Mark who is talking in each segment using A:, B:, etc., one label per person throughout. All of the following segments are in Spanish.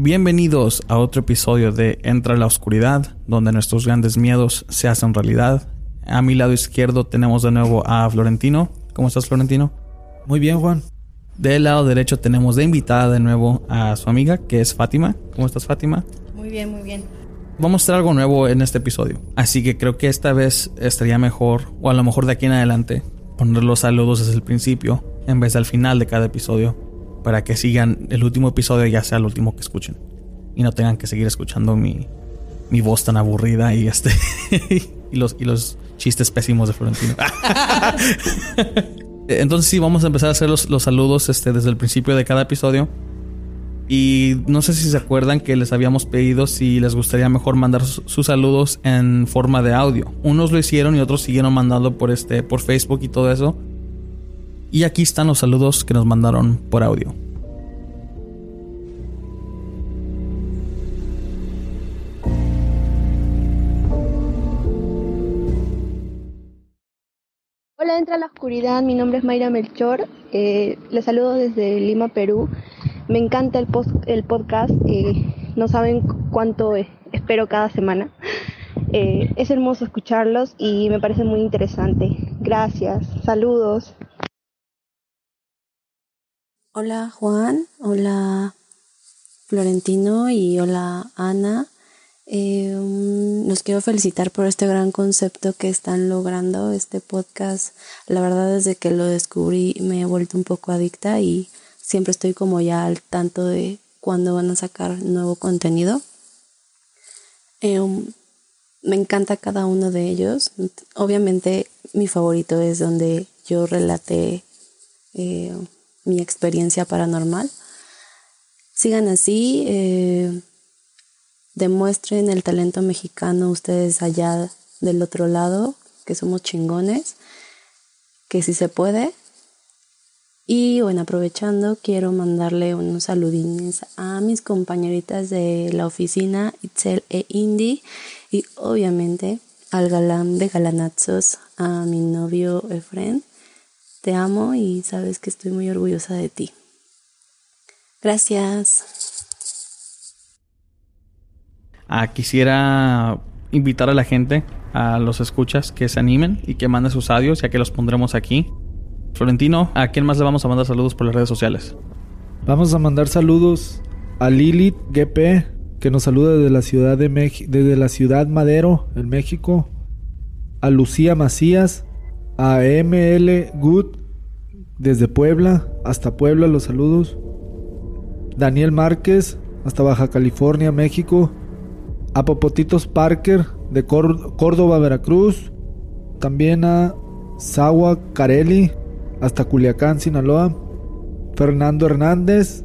A: Bienvenidos a otro episodio de Entra la Oscuridad, donde nuestros grandes miedos se hacen realidad. A mi lado izquierdo tenemos de nuevo a Florentino. ¿Cómo estás, Florentino?
B: Muy bien, Juan.
A: Del lado derecho tenemos de invitada de nuevo a su amiga, que es Fátima. ¿Cómo estás, Fátima?
C: Muy bien, muy bien.
A: Vamos a hacer algo nuevo en este episodio. Así que creo que esta vez estaría mejor, o a lo mejor de aquí en adelante, poner los saludos desde el principio, en vez del final de cada episodio para que sigan el último episodio ya sea el último que escuchen y no tengan que seguir escuchando mi, mi voz tan aburrida y este y los y los chistes pésimos de Florentino. Entonces sí, vamos a empezar a hacer los, los, saludos este, desde el principio de cada episodio. Y no sé si se acuerdan que les habíamos pedido si les gustaría mejor mandar sus, saludos en forma de audio. Unos lo hicieron y otros siguieron mandando por este por Facebook y todo eso. Y aquí están los saludos que nos mandaron por audio.
C: La oscuridad. Mi nombre es Mayra Melchor. Eh, les saludo desde Lima, Perú. Me encanta el, el podcast. Eh, no saben cuánto espero cada semana. Eh, es hermoso escucharlos y me parece muy interesante. Gracias. Saludos.
D: Hola Juan, hola Florentino y hola Ana. Eh, los quiero felicitar por este gran concepto que están logrando este podcast. La verdad desde que lo descubrí me he vuelto un poco adicta y siempre estoy como ya al tanto de cuándo van a sacar nuevo contenido. Eh, me encanta cada uno de ellos. Obviamente mi favorito es donde yo relaté eh, mi experiencia paranormal. Sigan así, eh, demuestren el talento mexicano ustedes allá del otro lado, que somos chingones, que si se puede. Y bueno, aprovechando, quiero mandarle unos saludines a mis compañeritas de la oficina, Itzel e Indy, y obviamente al galán de galanazos, a mi novio Efren te amo y sabes que estoy muy orgullosa de ti. Gracias.
A: Ah, quisiera invitar a la gente, a los escuchas, que se animen y que manden sus audios, ya que los pondremos aquí. Florentino, ¿a quién más le vamos a mandar saludos por las redes sociales?
B: Vamos a mandar saludos a Lilith GP, que nos saluda desde la ciudad de desde la ciudad Madero, en México. A Lucía Macías, a ML Good desde Puebla hasta Puebla, los saludos. Daniel Márquez hasta Baja California, México. A Popotitos Parker de Córdoba, Veracruz. También a Sawa Carelli hasta Culiacán, Sinaloa. Fernando Hernández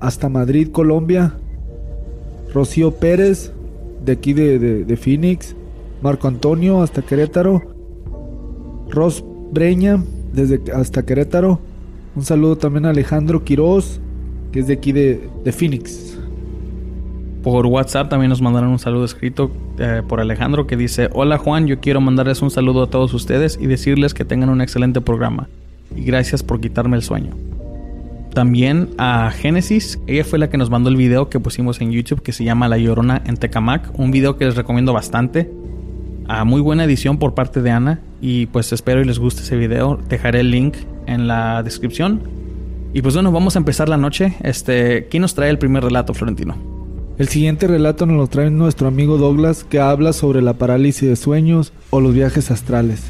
B: hasta Madrid, Colombia. Rocío Pérez de aquí de, de Phoenix. Marco Antonio hasta Querétaro. Ros Breña, desde hasta Querétaro. Un saludo también a Alejandro Quiroz, que es de aquí de, Phoenix.
A: Por WhatsApp también nos mandaron un saludo escrito eh, por Alejandro que dice, hola Juan, yo quiero mandarles un saludo a todos ustedes y decirles que tengan un excelente programa. Y gracias por quitarme el sueño. También a Genesis, ella fue la que nos mandó el video que pusimos en YouTube que se llama La Llorona en Tecamac, un video que les recomiendo bastante. A muy buena edición por parte de Ana y pues espero y les guste ese video. Dejaré el link en la descripción. Y pues bueno, vamos a empezar la noche. Este, ¿quién nos trae el primer relato, Florentino?
B: El siguiente relato nos lo trae nuestro amigo Douglas que habla sobre la parálisis de sueños o los viajes astrales.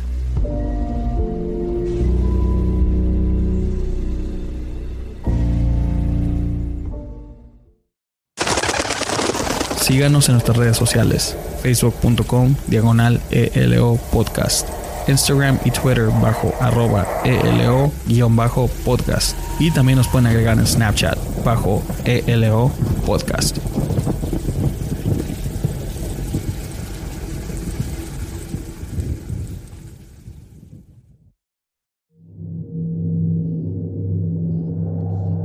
A: Síganos en nuestras redes sociales, facebook.com diagonal ELO podcast, Instagram y Twitter bajo arroba ELO guion bajo podcast y también nos pueden agregar en Snapchat bajo ELO podcast.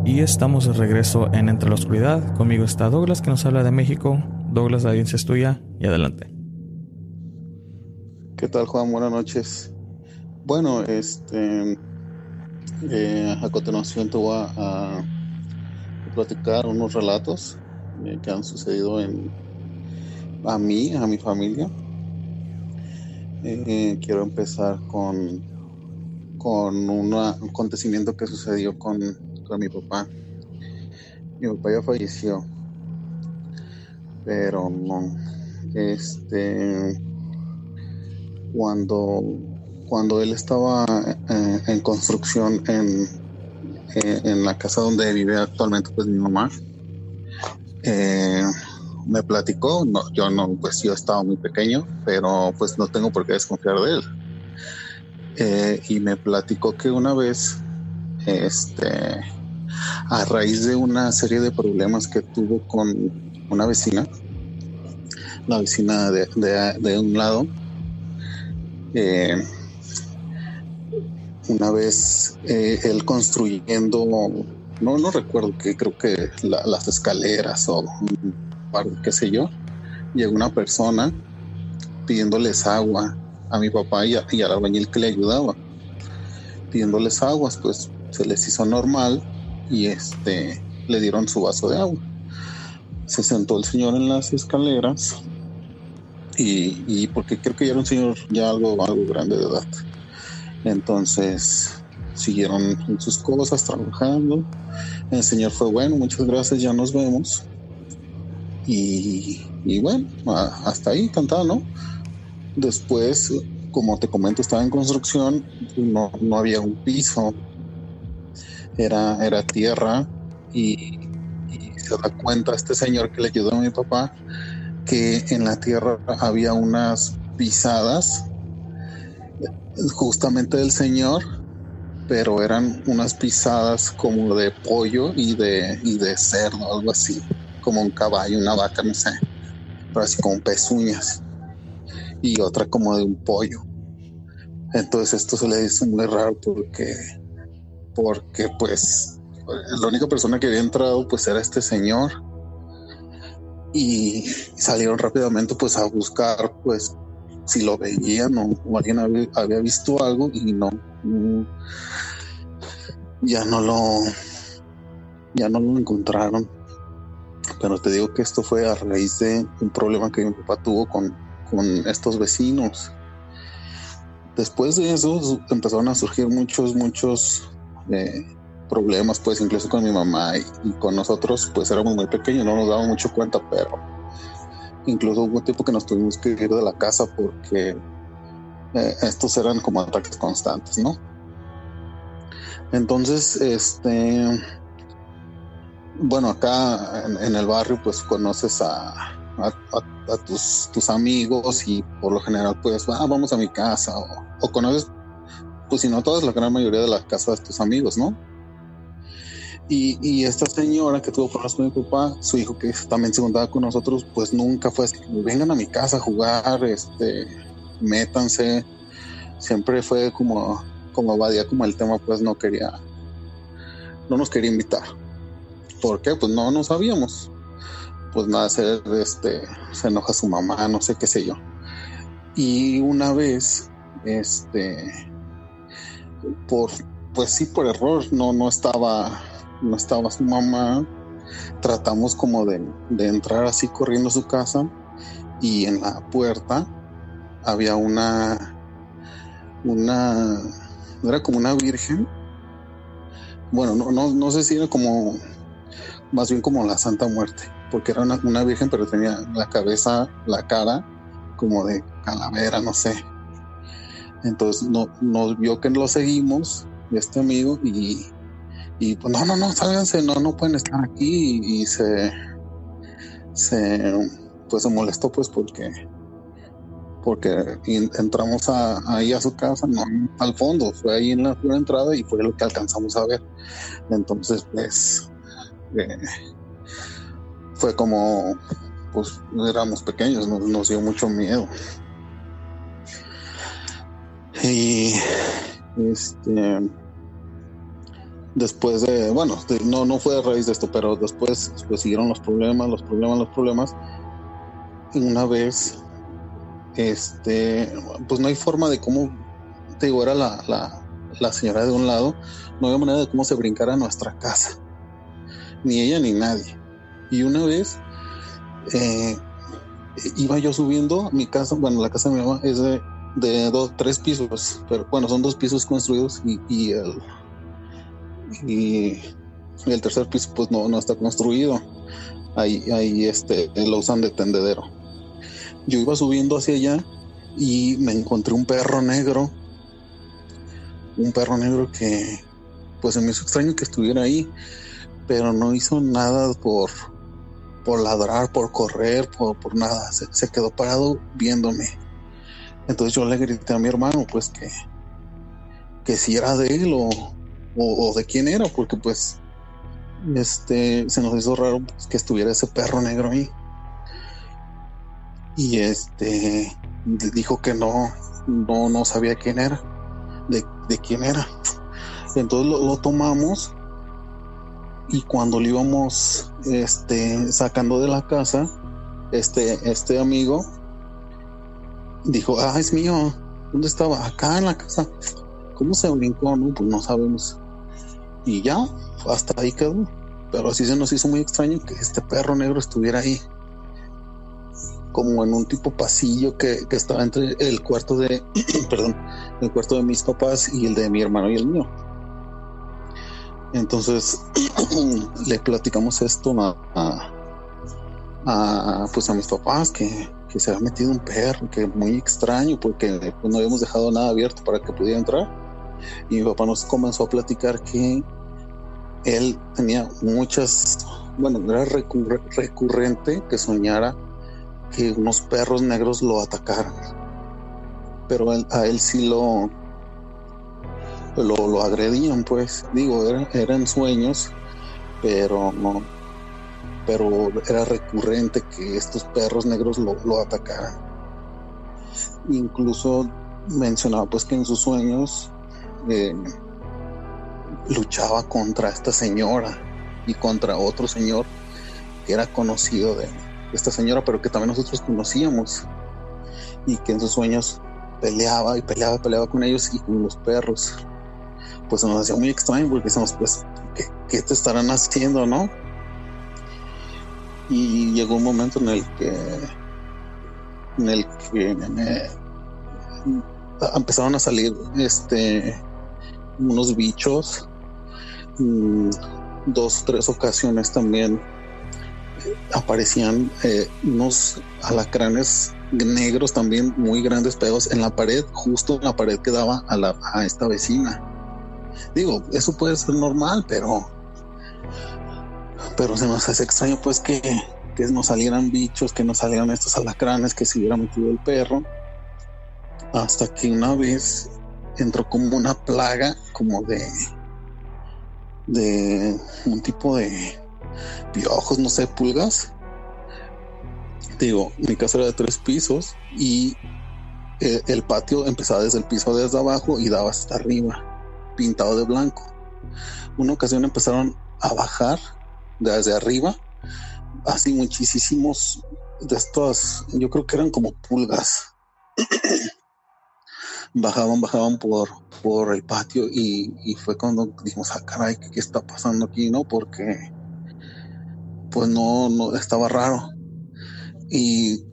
A: Y estamos de regreso en Entre la Oscuridad. Conmigo está Douglas que nos habla de México. Douglas, la audiencia es tuya y adelante.
E: ¿Qué tal, Juan? Buenas noches. Bueno, este, eh, a continuación te voy a, a platicar unos relatos eh, que han sucedido en, a mí, a mi familia. Eh, quiero empezar con, con un acontecimiento que sucedió con, con mi papá. Mi papá ya falleció, pero no. Este, cuando, cuando él estaba eh, en construcción en, eh, en la casa donde vive actualmente pues mi mamá, eh, me platicó, no, yo no, pues yo estaba muy pequeño, pero pues no tengo por qué desconfiar de él. Eh, y me platicó que una vez, este, a raíz de una serie de problemas que tuvo con una vecina, la vecina de, de, un lado, eh, una vez eh, él construyendo, no, no recuerdo que creo que la, las escaleras o qué sé yo, llegó una persona pidiéndoles agua a mi papá y, a, y al albañil que le ayudaba, pidiéndoles aguas, pues se les hizo normal y este le dieron su vaso de agua. Se sentó el señor en las escaleras y, y porque creo que ya era un señor ya algo, algo grande de edad. Entonces siguieron en sus cosas, trabajando. El señor fue bueno, muchas gracias, ya nos vemos. Y, y bueno, hasta ahí cantaba, ¿no? Después, como te comento, estaba en construcción, no, no había un piso, era, era tierra y, y se da cuenta este señor que le ayudó a mi papá que en la tierra había unas pisadas justamente del señor, pero eran unas pisadas como de pollo y de, y de cerdo, algo así, como un caballo, una vaca, no sé, pero así como pezuñas, y otra como de un pollo. Entonces esto se le hizo muy raro porque, porque pues la única persona que había entrado pues era este señor y salieron rápidamente pues a buscar pues si lo veían o, alguien había, había, visto algo y no mm, ya no lo ya no lo encontraron. Pero te digo que esto fue a raíz de un problema que mi papá tuvo con, con estos vecinos. Después de eso empezaron a surgir muchos muchos eh, problemas pues incluso con mi mamá y, y, con nosotros pues éramos muy pequeños no nos dábamos mucho cuenta pero incluso hubo un tiempo que nos tuvimos que ir de la casa porque eh, estos eran como ataques constantes no entonces este bueno acá en, el barrio pues conoces a, tus, amigos y por lo general pues ah, vamos a mi casa o, o conoces pues si no todas la gran mayoría de las casas de tus amigos no y, esta señora que tuvo problemas con mi papá, su hijo que también se juntaba con nosotros, pues nunca fue así, vengan a mi casa a jugar, este, métanse. Siempre fue como, como evadía como el tema, pues no quería, no nos quería invitar. ¿Por qué? Pues no, no sabíamos. Pues nada, se, este, se enoja su mamá, no sé qué sé yo. Y una vez, este, por, pues sí, por error, no, no estaba no estaba su mamá, tratamos como de, de entrar así corriendo a su casa y en la puerta había una, una, era como una virgen. Bueno, no, no, no sé si era como, más bien como la Santa Muerte, porque era una, una virgen, pero tenía la cabeza, la cara como de calavera, no sé. Entonces no, nos vio que lo seguimos, este amigo, y, y pues no, no, no, sálganse, no, no pueden estar aquí, y, se, se, pues se molestó pues porque porque entramos a, ahí a su casa, no al fondo, fue ahí en la, entrada y fue lo que alcanzamos a ver. Entonces, pues, eh, fue como, pues éramos pequeños, nos, dio mucho miedo. Y este, después de, bueno, no, no fue a raíz de esto, pero después siguieron los problemas, los problemas, los problemas. Y una vez este, pues no hay forma de cómo, te digo, era la, la, señora de un lado, no había manera de cómo se brincara nuestra casa, ni ella ni nadie. Y una vez eh, iba yo subiendo mi casa, bueno, la casa de mi mamá es de, de dos, tres pisos, pero bueno, son dos pisos construidos y, y el y, el tercer piso pues no, no está construido. Ahí, ahí este, lo usan de tendedero yo iba subiendo hacia allá y me encontré un perro negro. Un perro negro que pues se me hizo extraño que estuviera ahí, pero no hizo nada por, por ladrar, por correr, por, por nada. Se, quedó parado viéndome. Entonces yo le grité a mi hermano pues que, que si era de él o, o, de quién era, porque pues este se nos hizo raro pues, que estuviera ese perro negro ahí y este dijo que no, no, no sabía quién era, de, quién era. Entonces lo, tomamos y cuando lo íbamos este, sacando de la casa, este, este amigo dijo, ah, es mío, ¿dónde estaba? Acá en la casa. ¿Cómo se brincó? No, pues no sabemos. Y ya, hasta ahí quedó. Pero así se nos hizo muy extraño que este perro negro estuviera ahí como en un tipo pasillo que, estaba entre el cuarto de, perdón, el cuarto de mis papás y el de mi hermano y el mío. Entonces le platicamos esto a, a, pues a mis papás que, que, se había metido un perro, que muy extraño porque pues, no habíamos dejado nada abierto para que pudiera entrar. Y mi papá nos comenzó a platicar que él tenía muchas, bueno, era recurrente que soñara que unos perros negros lo atacaran. Pero a él sí lo, lo, agredían, pues. Digo, eran sueños, pero no. Pero era recurrente que estos perros negros lo, atacaran. Incluso mencionaba pues que en sus sueños eh, luchaba contra esta señora y contra otro señor que era conocido de, esta señora, pero que también nosotros conocíamos y que en sus sueños peleaba y peleaba, peleaba con ellos y con los perros. Pues nos hacía muy extraño porque decíamos, pues, ¿qué, te estarán haciendo, no? Y llegó un momento en el que, en el que empezaron a salir, este, unos bichos, mm, dos, tres ocasiones también aparecían eh, unos alacranes negros también muy grandes pegados en la pared, justo en la pared que daba a, la, a esta vecina. Digo, eso puede ser normal, pero pero se nos hace extraño pues que, que nos salieran bichos, que nos salieran estos alacranes, que se hubiera metido el perro. Hasta que una vez entró como una plaga, como de de un tipo de piojos, no sé, pulgas. Digo, mi casa era de tres pisos y eh, el patio empezaba desde el piso desde abajo y daba hasta arriba, pintado de blanco. Una ocasión empezaron a bajar desde arriba, así muchísimos de estos, yo creo que eran como pulgas. bajaban, bajaban por, por el patio y, fue cuando dijimos, ah, caray, ¿qué, está pasando aquí? ¿No? Porque pues no, no estaba raro. Y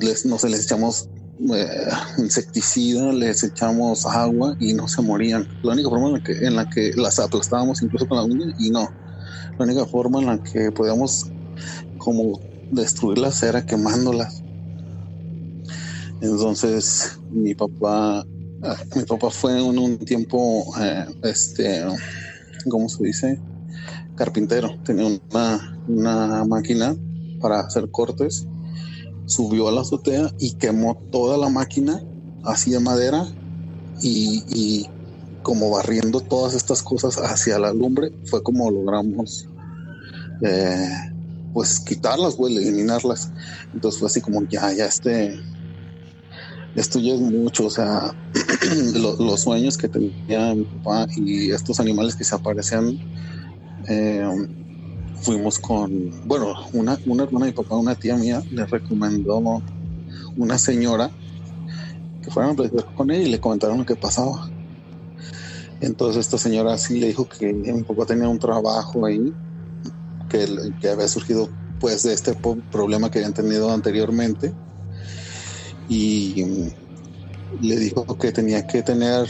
E: les, no se les echamos eh, insecticida, les echamos agua y no se morían. La única forma en la que, en la que las aplastábamos incluso con la uña y no. La única forma en la que podíamos como destruirlas era quemándolas. Entonces mi papá, ah, mi papá fue en un tiempo, eh, este, ¿cómo se dice? Carpintero. Tenía una, una máquina para hacer cortes subió a la azotea y quemó toda la máquina así de madera y, como barriendo todas estas cosas hacia la lumbre fue como logramos eh, pues quitarlas, güey, eliminarlas. Entonces fue así como ya, ya este, esto ya es mucho, o sea, los, sueños que tenía mi papá y estos animales que se aparecían eh, fuimos con, bueno, una, una hermana de mi papá, una tía mía, le recomendó una señora que fueran a platicar con ella y le comentaron lo que pasaba. Entonces esta señora sí le dijo que mi papá tenía un trabajo ahí, que, que había surgido pues de este problema que habían tenido anteriormente y le dijo que tenía que tener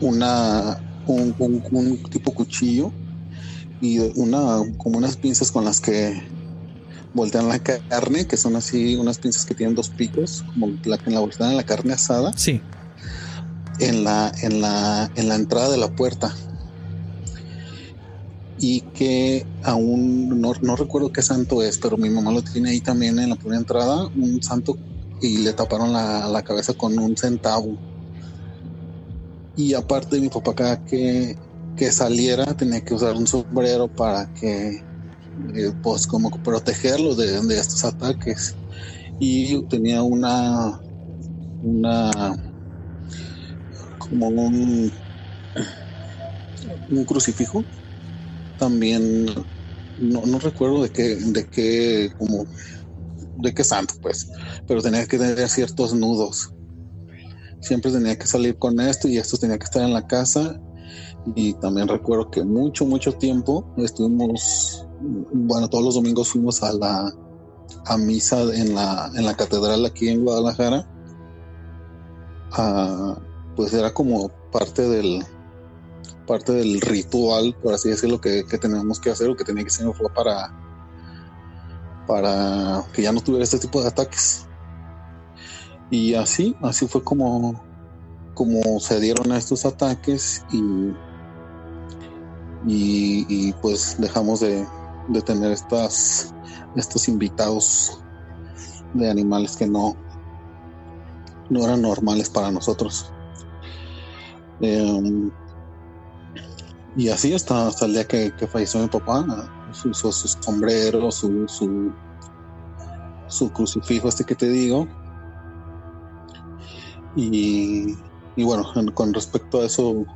E: una un, un tipo cuchillo y una como unas pinzas con las que voltean la carne, que son así unas pinzas que tienen dos picos, como la que la voltean en la carne asada.
A: Sí.
E: En la, en la, en la entrada de la puerta. Y que aún no, no recuerdo qué santo es, pero mi mamá lo tiene ahí también en la primera entrada, un santo y le taparon la, la cabeza con un centavo. Y aparte mi papá cada que que saliera tenía que usar un sombrero para que eh, pues como protegerlo de, estos ataques y tenía una una como un un crucifijo también no, no recuerdo de qué de qué como de qué santo pues. Pero tenía que tener ciertos nudos. Siempre tenía que salir con esto y esto tenía que estar en la casa. Y también recuerdo que mucho, mucho tiempo estuvimos, bueno, todos los domingos fuimos a la a misa en la, en la catedral aquí en Guadalajara. Ah, pues era como parte del parte del ritual, por así decirlo, que, que teníamos que hacer o que tenía que ser para para que ya no tuviera este tipo de ataques. Y así, así fue como, como se dieron estos ataques y y, pues dejamos de, tener estas, estos invitados de animales que no, no eran normales para nosotros. Em, y así hasta, hasta el día que, falleció mi papá, su, su, sombrero, su, su, su, crucifijo, este que te digo. Y, y bueno, con respecto a eso,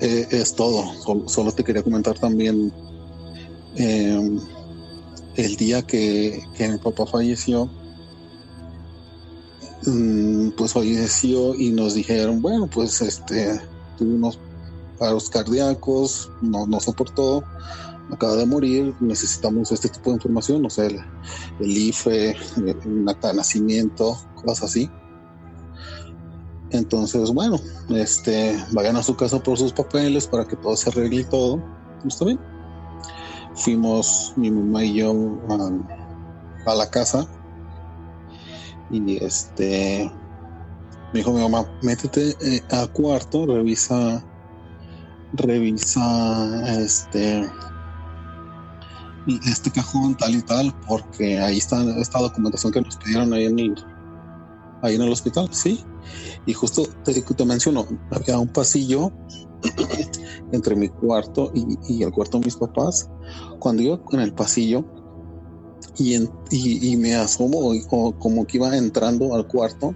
E: eh, es todo. Solo, te quería comentar también em, el día que, mi papá falleció. Mm, pues falleció y nos dijeron, bueno, pues este, tuvimos paros cardíacos, no, no soportó, acaba de morir, necesitamos este tipo de información, o sea, el, IFE, un acta de nacimiento, cosas así. Entonces, bueno, este, vayan a su casa por sus papeles para que todo se arregle y todo. ¿Está bien? Fuimos mi mamá y yo a, la casa y este me dijo mi mamá, métete eh, a cuarto, revisa, revisa este este cajón tal y tal, porque ahí está esta documentación que nos pidieron ahí en el, ahí en el hospital, sí. Y justo te, te menciono, había un pasillo entre mi cuarto y, el cuarto de mis papás. Cuando iba en el pasillo y, y, me asomo o, como que iba entrando al cuarto,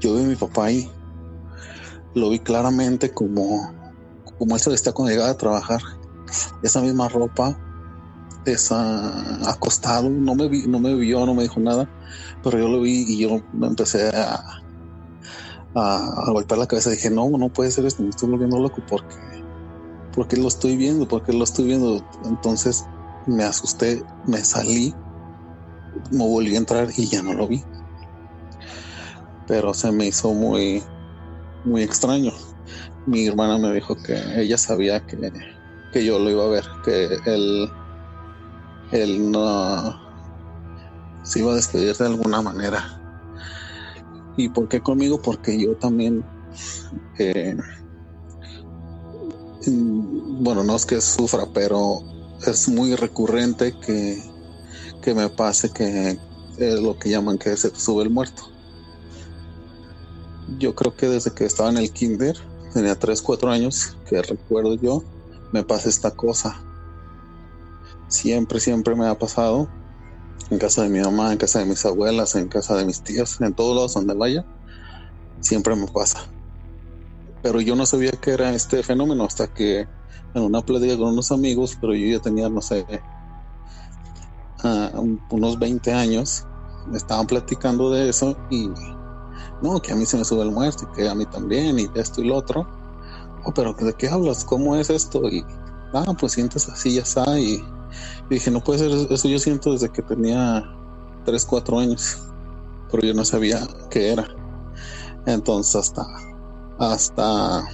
E: yo vi a mi papá ahí. Lo vi claramente como, como él se vestía cuando llegaba a trabajar. Esa misma ropa, esa acostado, no me no me vio, no me dijo nada, pero yo lo vi y yo empecé a, a, golpear la cabeza. Dije, no, no puede ser esto, me estoy volviendo loco porque, porque lo estoy viendo, porque lo estoy viendo. Entonces me asusté, me salí, me volví a entrar y ya no lo vi. Pero se me hizo muy, muy extraño. Mi hermana me dijo que ella sabía que, que yo lo iba a ver, que él, él no se iba a despedir de alguna manera. ¿Y por qué conmigo? Porque yo también, eh, bueno, no es que sufra, pero es muy recurrente que, que me pase que es lo que llaman que se sube el muerto. Yo creo que desde que estaba en el kinder, tenía 3, 4 años, que recuerdo yo, me pasa esta cosa. Siempre, siempre me ha pasado en casa de mi mamá, en casa de mis abuelas, en casa de mis tías, en todos lados donde vaya, siempre me pasa. Pero yo no sabía que era este fenómeno hasta que en una plática con unos amigos, pero yo ya tenía, no sé, uh, unos 20 años, estaban platicando de eso y no, que a mí se me sube el muerto y que a mí también y esto y lo otro. Oh, pero ¿de qué hablas? ¿Cómo es esto? Y, ah, pues sientes así, ya está. Y dije, no puede ser, eso yo siento desde que tenía 3, 4 años, pero yo no sabía qué era. Entonces hasta, hasta,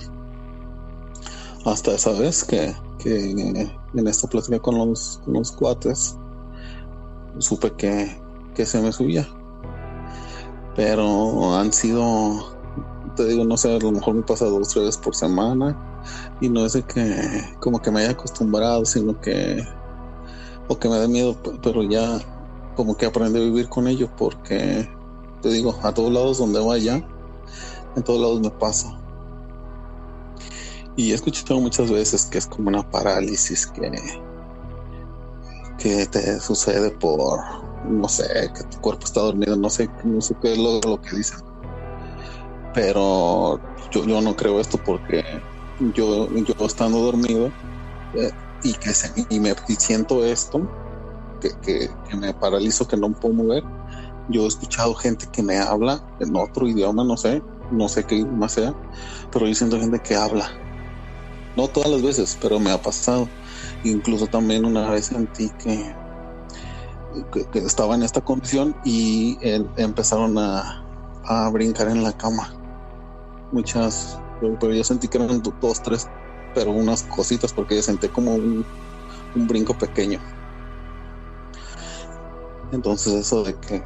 E: hasta esa vez que, que en esta plática con los, los cuates, supe que, que se me subía. Pero han sido, te digo, no sé, a lo mejor me pasa dos, tres veces por semana. Y no es de que como que me haya acostumbrado, sino que o que me da miedo, pero ya como que aprendí a vivir con ello porque te digo, a todos lados donde vaya, en todos lados me pasa. Y he escuchado muchas veces que es como una parálisis que, que te sucede por, no sé, que tu cuerpo está dormido, no sé, no sé qué es lo, que dicen. Pero yo, yo no creo esto porque yo, yo estando dormido, eh, y que y me siento esto, que, me paralizo, que no puedo mover. Yo he escuchado gente que me habla en otro idioma, no sé, no sé qué idioma sea, pero yo siento gente que habla. No todas las veces, pero me ha pasado. Incluso también una vez sentí que, que, estaba en esta condición y empezaron a, a brincar en la cama. Muchas, pero yo sentí que eran dos, tres pero unas cositas porque senté como un, brinco pequeño. Entonces eso de que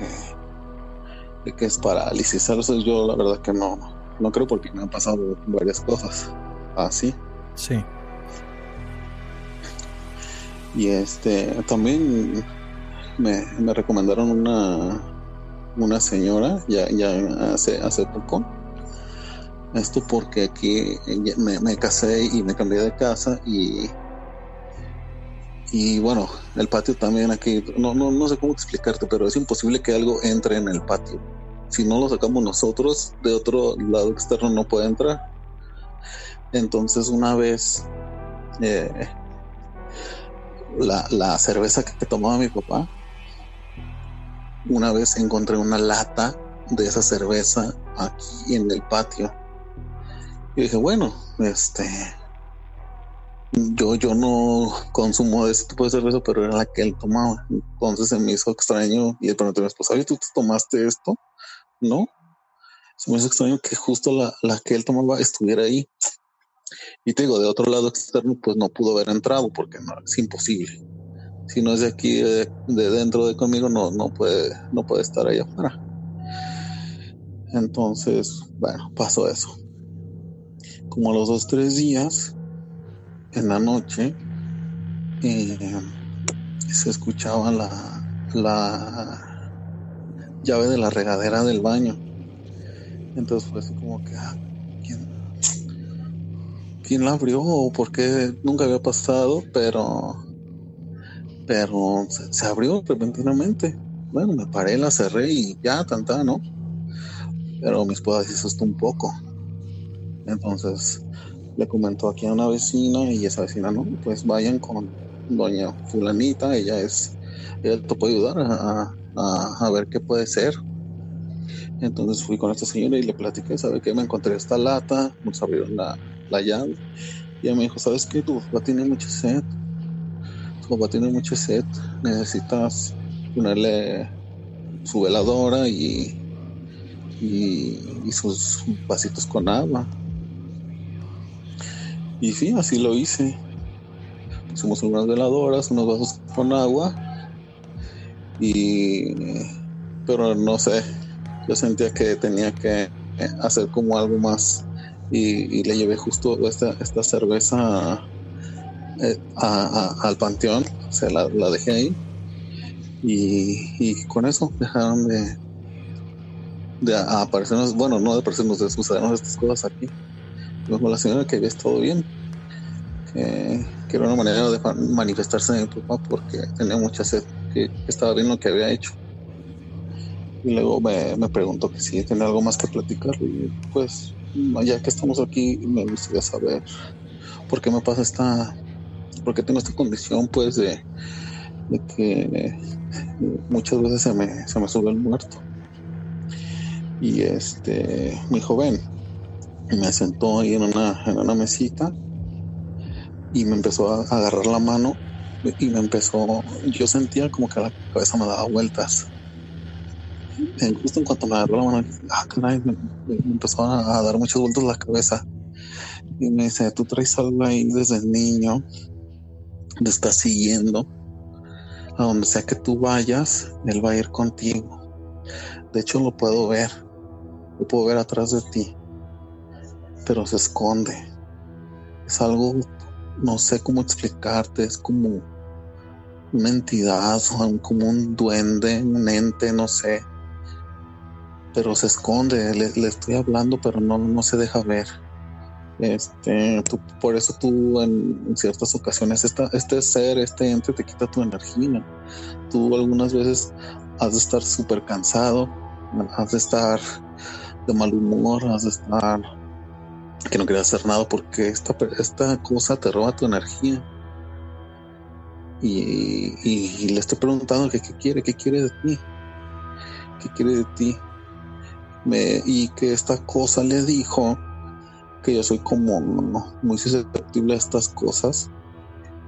E: de que es parálisis, eso yo la verdad que no, no creo porque me han pasado varias cosas así.
A: Sí.
E: Y este también me, me recomendaron una una señora ya, ya hace, hace poco esto porque aquí me, casé y me cambié de casa y y bueno, el patio también aquí, no, no, no sé cómo explicarte, pero es imposible que algo entre en el patio. Si no lo sacamos nosotros, de otro lado externo no puede entrar. Entonces una vez eh, la, la cerveza que tomaba mi papá, una vez encontré una lata de esa cerveza aquí en el patio y dije, bueno, este, yo, yo no consumo ese tipo de cerveza, pero era la que él tomaba. Entonces se me hizo extraño y de pronto mi esposa, ¿tú tomaste esto? No. Se me hizo extraño que justo la, la que él tomaba estuviera ahí. Y te digo, de otro lado externo, pues no pudo haber entrado porque no, es imposible. Si no es de aquí, de, de, dentro de conmigo, no, no, puede, no puede estar ahí afuera. Entonces, bueno, pasó eso como a los dos, tres días, en la noche, eh, se escuchaba la, la llave de la regadera del baño. Entonces fue así como que, ah, ¿quién, ¿quién la abrió? ¿O por qué nunca había pasado? Pero, pero se, abrió repentinamente. Bueno, me paré, la cerré y ya, tanta, ¿no? Pero mi esposa se asustó un poco. Entonces le comentó aquí a una vecina y esa vecina no, pues vayan con doña fulanita, ella es, ella te puede ayudar a, ver qué puede ser. Entonces fui con esta señora y le platiqué, ¿sabe qué? Me encontré esta lata, nos abrieron la, la llave. Y ella me dijo, ¿sabes qué? Tu papá tiene mucha sed. Tu papá tiene mucha sed. Necesitas ponerle su veladora y, y, sus vasitos con agua. Y sí, así lo hice. Pusimos unas veladoras, unos vasos con agua. Y. Pero no sé. Yo sentía que tenía que hacer como algo más. Y, le llevé justo esta, esta cerveza eh, al panteón. Se la, la dejé ahí. Y, con eso dejaron de, de aparecernos, bueno, no de aparecernos, de sucedernos estas cosas aquí. La señora que había estado bien, que, era una manera de manifestarse de mi papá porque tenía mucha sed, que estaba bien lo que había hecho. Y luego me, me preguntó que si tenía algo más que platicar. Y pues, ya que estamos aquí, me gustaría saber por qué me pasa esta, por qué tengo esta condición, pues, de, de que muchas veces se me, se me sube el muerto. Y este, mi joven me sentó ahí en una, en una mesita y me empezó a agarrar la mano y me empezó, yo sentía como que la cabeza me daba vueltas. Justo en cuanto me agarró la mano, ah, me, empezó a, dar muchas vueltas la cabeza. Y me dice, tú traes algo ahí desde niño, te estás siguiendo a donde sea que tú vayas, Él va a ir contigo. De hecho, lo puedo ver, lo puedo ver atrás de ti, pero se esconde. Es algo, no sé cómo explicarte, es como una entidad, como un duende, un ente, no sé. Pero se esconde, le, estoy hablando, pero no, no se deja ver. Este, por eso tú en, ciertas ocasiones, este ser, este ente te quita tu energía. Tú algunas veces has de estar súper cansado, has de estar de mal humor, has de estar que no quieres hacer nada porque esta, esta cosa te roba tu energía. Y, le estoy preguntando que qué quiere, qué quiere de ti, qué quiere de ti. Me, y que esta cosa le dijo que yo soy como muy susceptible a estas cosas,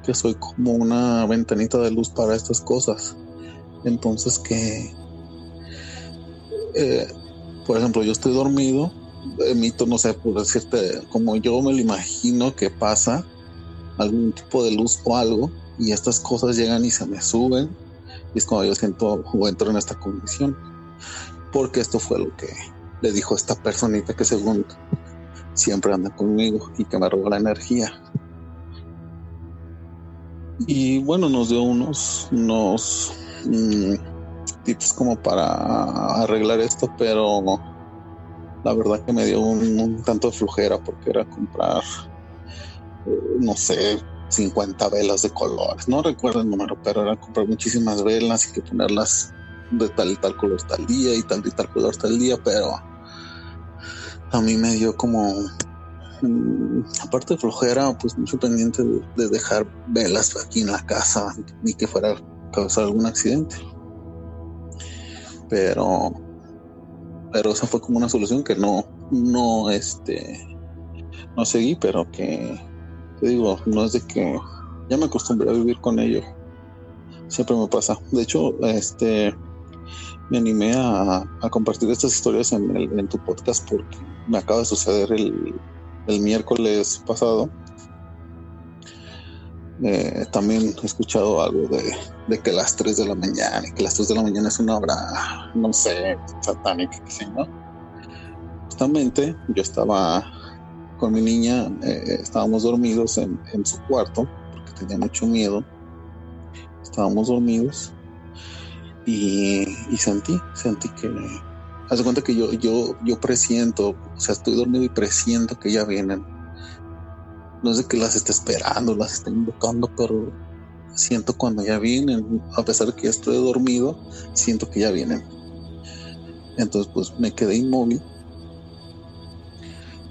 E: que soy como una ventanita de luz para estas cosas. Entonces que, eh, por ejemplo, yo estoy dormido, emito, no sé, por decirte, como yo me lo imagino que pasa algún tipo de luz o algo, y estas cosas llegan y se me suben, y es cuando yo siento o entro en esta condición, porque esto fue lo que le dijo esta personita que según siempre anda conmigo y que me roba la energía. Y bueno, nos dio unos, unos mm, tips como para arreglar esto, pero la verdad que me dio un, tanto de flujera porque era comprar, eh, no sé, 50 velas de colores. No recuerdo el número, pero era comprar muchísimas velas y que ponerlas de tal y tal color tal día y tal y tal color tal día, pero a mí me dio como, mm, aparte de flojera, pues mucho pendiente de, dejar velas aquí en la casa ni que fuera a causar algún accidente. Pero, pero esa fue como una solución que no, no, este, no seguí, pero que, te digo, no es de que ya me acostumbré a vivir con ello. Siempre me pasa. De hecho, este, me animé a, compartir estas historias en, en, tu podcast porque me acaba de suceder el, el miércoles pasado. Eh, también he escuchado algo de, de, que las 3 de la mañana, y que las 3 de la mañana es una hora, no sé, satánica, ¿no? Justamente yo estaba con mi niña, eh, estábamos dormidos en, en su cuarto, porque tenía mucho miedo. Estábamos dormidos y, sentí, sentí que, hace cuenta que yo, yo, yo presiento, o sea, estoy dormido y presiento que ya vienen. No es de que las esté esperando, las esté invocando, pero siento cuando ya vienen, a pesar de que ya estoy dormido, siento que ya vienen. Entonces, pues me quedé inmóvil.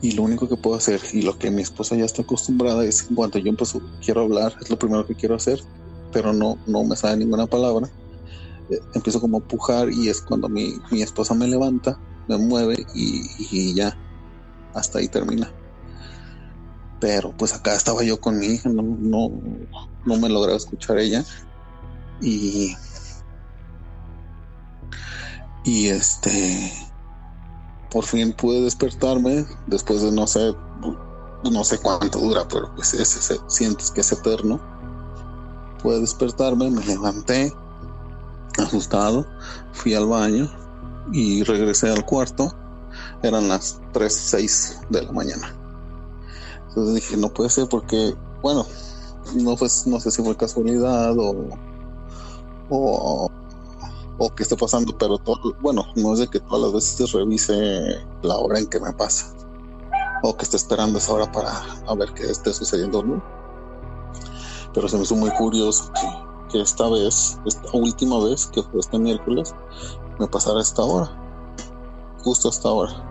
E: Y lo único que puedo hacer, y lo que mi esposa ya está acostumbrada, es en cuanto yo empiezo, quiero hablar, es lo primero que quiero hacer, pero no, no me sale ninguna palabra empiezo como a pujar y es cuando mi, esposa me levanta me mueve y, ya, hasta ahí termina. Pero pues acá estaba yo con mi hija, no, no, no me lograba escuchar ella. Y, y este, por fin pude despertarme después de no sé, no sé cuánto dura, pero pues ese, sientes que es eterno. Pude despertarme, me levanté, asustado, fui al baño y regresé al cuarto. Eran las 3, 6 de la mañana. Entonces dije, no puede ser porque, bueno, no, fue, no sé si fue casualidad o, o, o qué está pasando, pero bueno, no es de que todas las veces revise la hora en que me pasa o que esté esperando esa hora para a ver qué esté sucediendo. Pero se me hizo muy curioso que que esta vez, esta última vez, que fue este miércoles, me pasara esta hora, justo esta hora.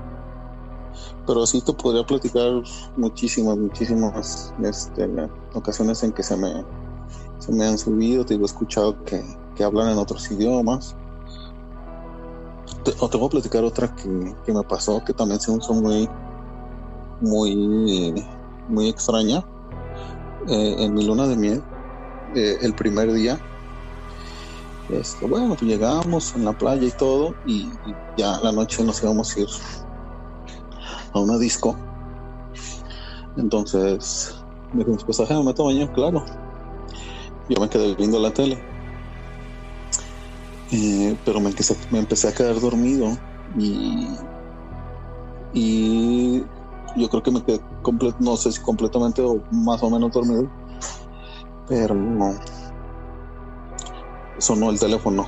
E: Pero sí te podría platicar muchísimas, muchísimas este, ocasiones en que se me, se me han subido, te he escuchado que, que hablan en otros idiomas. o te voy a platicar otra que, que me pasó, que también se hizo muy, muy, muy extraña. Eh, en mi luna de miel, eh, el primer día. Este, bueno, pues llegamos en la playa y todo, y, ya la noche nos íbamos a ir a una disco. Entonces, me dijo pues me meto a bañar, claro. Yo me quedé viendo la tele. Eh, pero me empecé, me empecé a quedar dormido y, y yo creo que me quedé no sé si completamente o más o menos dormido pero no. Sonó el teléfono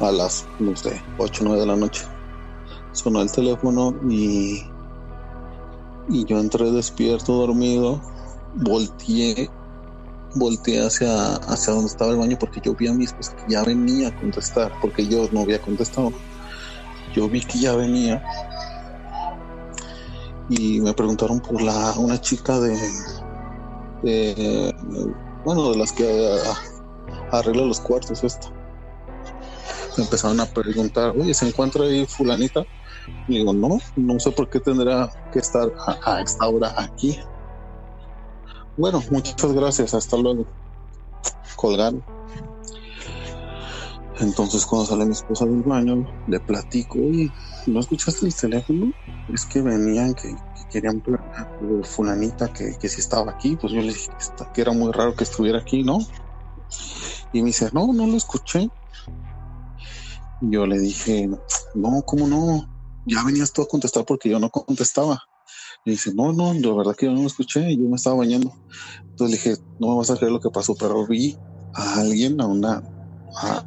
E: a las, no sé, 8 o 9 de la noche. Sonó el teléfono y, y yo entré despierto, dormido, volteé, volteé hacia, hacia donde estaba el baño porque yo vi a mi esposa que ya venía a contestar, porque yo no había contestado. Yo vi que ya venía y me preguntaron por la una chica de bueno, de las que arregla los cuartos esto. Me empezaron a preguntar, oye, ¿se encuentra ahí fulanita? Digo, no, no sé por qué tendrá que estar a, esta hora aquí. Bueno, muchas gracias, hasta luego. Colgar. Entonces cuando sale mi esposa del baño, le platico, y ¿no escuchaste el teléfono? Es que venían que querían fulanita que, que si estaba aquí, pues yo le dije que era muy raro que estuviera aquí, ¿no? Y me dice, no, no lo escuché. Yo le dije, no, ¿cómo no? Ya venías tú a contestar porque yo no contestaba. Y dice, no, no, de verdad que yo no lo escuché, yo me estaba bañando. Entonces le dije, no me vas a creer lo que pasó, pero vi a alguien, a una, a,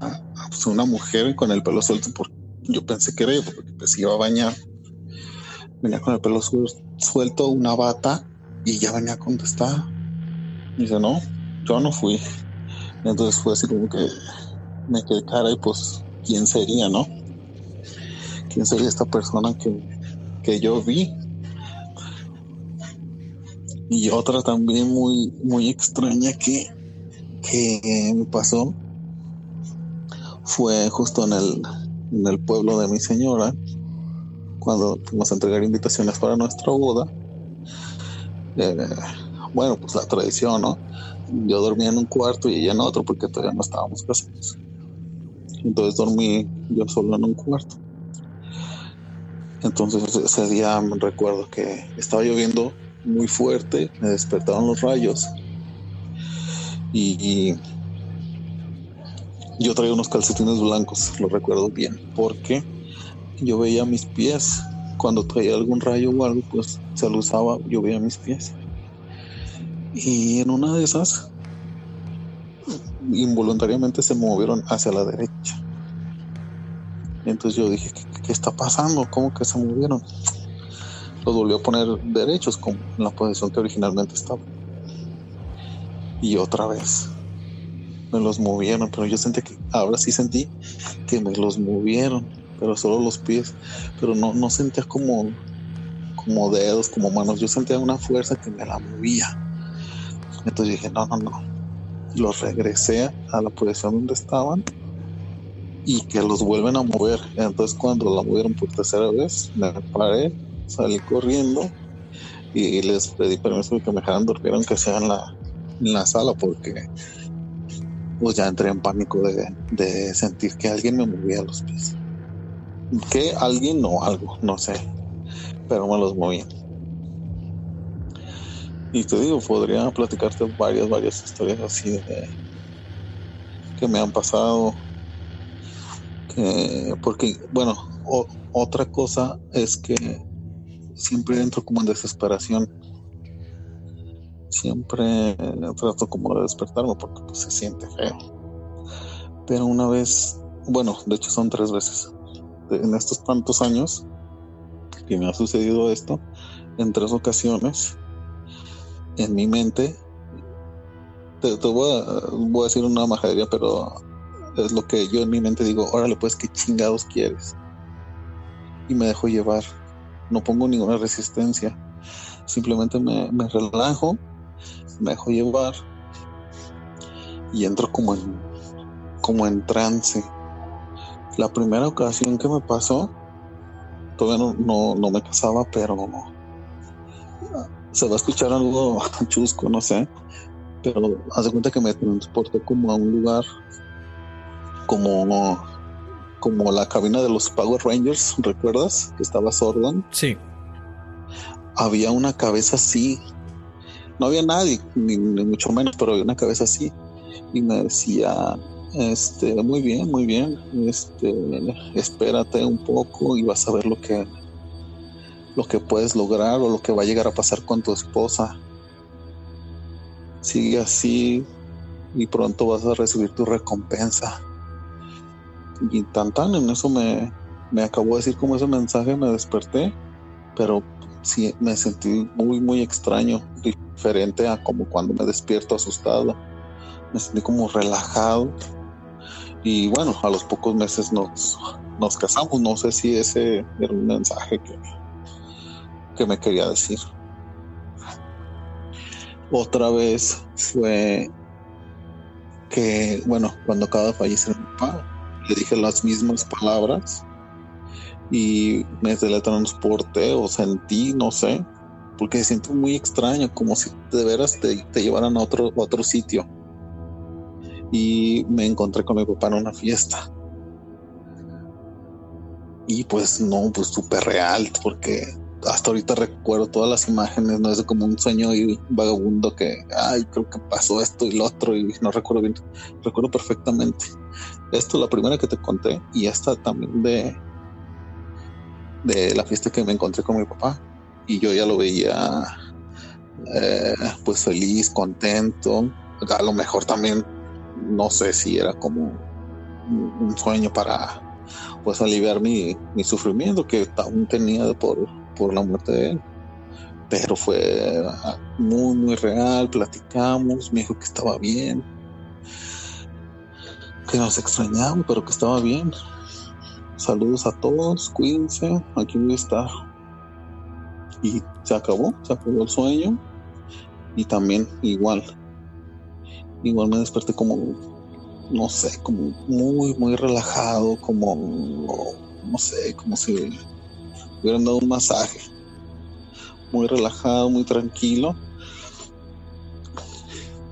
E: pues, una mujer con el pelo suelto, porque yo pensé que era ella, porque pues iba a bañar venía con el pelo suelto, una bata y ya venía a contestar. Y dice, no, yo no fui. entonces fue así como que me quedé cara y pues, ¿quién sería, no? ¿Quién sería esta persona que, que yo vi? Y otra también muy, muy extraña que, que me pasó fue justo en el, en el pueblo de mi señora cuando fuimos a entregar invitaciones para nuestra boda, eh, bueno, pues la tradición, ¿no? Yo dormía en un cuarto y ella en otro porque todavía no estábamos casados. Entonces dormí yo solo en un cuarto. Entonces ese día recuerdo que estaba lloviendo muy fuerte, me despertaron los rayos y, y yo traía unos calcetines blancos, lo recuerdo bien, porque yo veía mis pies. Cuando traía algún rayo o algo, pues se lo usaba, yo veía mis pies. Y en una de esas, involuntariamente se movieron hacia la derecha. Entonces yo dije, ¿qué, está pasando? ¿Cómo que se movieron? Los volvió a poner derechos como en la posición que originalmente estaba. Y otra vez me los movieron, pero yo sentí que, ahora sí sentí que me los movieron pero solo los pies, pero no, no sentía como, como dedos, como manos, yo sentía una fuerza que me la movía. Entonces dije, no, no, no. Los regresé a la posición donde estaban y que los vuelven a mover. Entonces cuando la movieron por tercera vez, me paré, salí corriendo y les pedí permiso de que me dejaran dormir aunque sea en la, la sala porque pues ya entré en pánico de, de sentir que alguien me movía los pies. Que alguien o algo, no sé, pero me los movían. Y te digo, podría platicarte varias, varias historias así de que me han pasado. Que, porque, bueno, otra cosa es que siempre entro como en desesperación. Siempre trato como de despertarme porque pues, se siente feo. Pero una vez, bueno, de hecho son tres veces. En estos tantos años que me ha sucedido esto, en tres ocasiones, en mi mente, te, voy, a, decir una majadería, pero es lo que yo en mi mente digo, órale pues, ¿qué chingados quieres? Y me dejo llevar, no pongo ninguna resistencia, simplemente me, me relajo, me dejo llevar y entro como en, como en trance. La primera ocasión que me pasó, todavía no, no, no me casaba, pero se va a escuchar algo chusco, no sé, pero hace cuenta que me transportó como a un lugar como como la cabina de los Power Rangers, ¿recuerdas? Que estaba Sordon.
A: Sí.
E: Había una cabeza así. No había nadie, ni, mucho menos, pero había una cabeza así. Y me decía, este, muy bien, muy bien, este, espérate un poco y vas a ver lo que lo que puedes lograr o lo que va a llegar a pasar con tu esposa. Sigue así y pronto vas a recibir tu recompensa. Y tan tan en eso me, me acabó de decir como ese mensaje, me desperté, pero sí me sentí muy, muy extraño, diferente a como cuando me despierto asustado. Me sentí como relajado. Y bueno, a los pocos meses nos, nos casamos. No sé si ese era un mensaje que, que me quería decir. Otra vez fue que, bueno, cuando acaba de fallecer mi papá, le dije las mismas palabras y me teletransporté o sentí, no sé, porque siento muy extraño, como si de veras te, llevaran a otro, otro sitio. Y me encontré con mi papá en una fiesta. Y pues no, pues súper real, porque hasta ahorita recuerdo todas las imágenes, no es como un sueño y vagabundo que, ay, creo que pasó esto y lo otro y no recuerdo bien, recuerdo perfectamente. Esto la primera que te conté y esta también de, de la fiesta que me encontré con mi papá y yo ya lo veía eh, pues feliz, contento, a lo mejor también no sé si era como un sueño para pues aliviar mi, mi sufrimiento que aún tenía por por la muerte de él. Pero fue muy, muy real, platicamos, me dijo que estaba bien, que nos extrañamos, pero que estaba bien. Saludos a todos, cuídense, aquí voy a estar. Y se acabó, se acabó el sueño. Y también igual, igual me desperté como, no sé, como muy, muy relajado, como, no sé, como si hubieran dado un masaje. Muy relajado, muy tranquilo.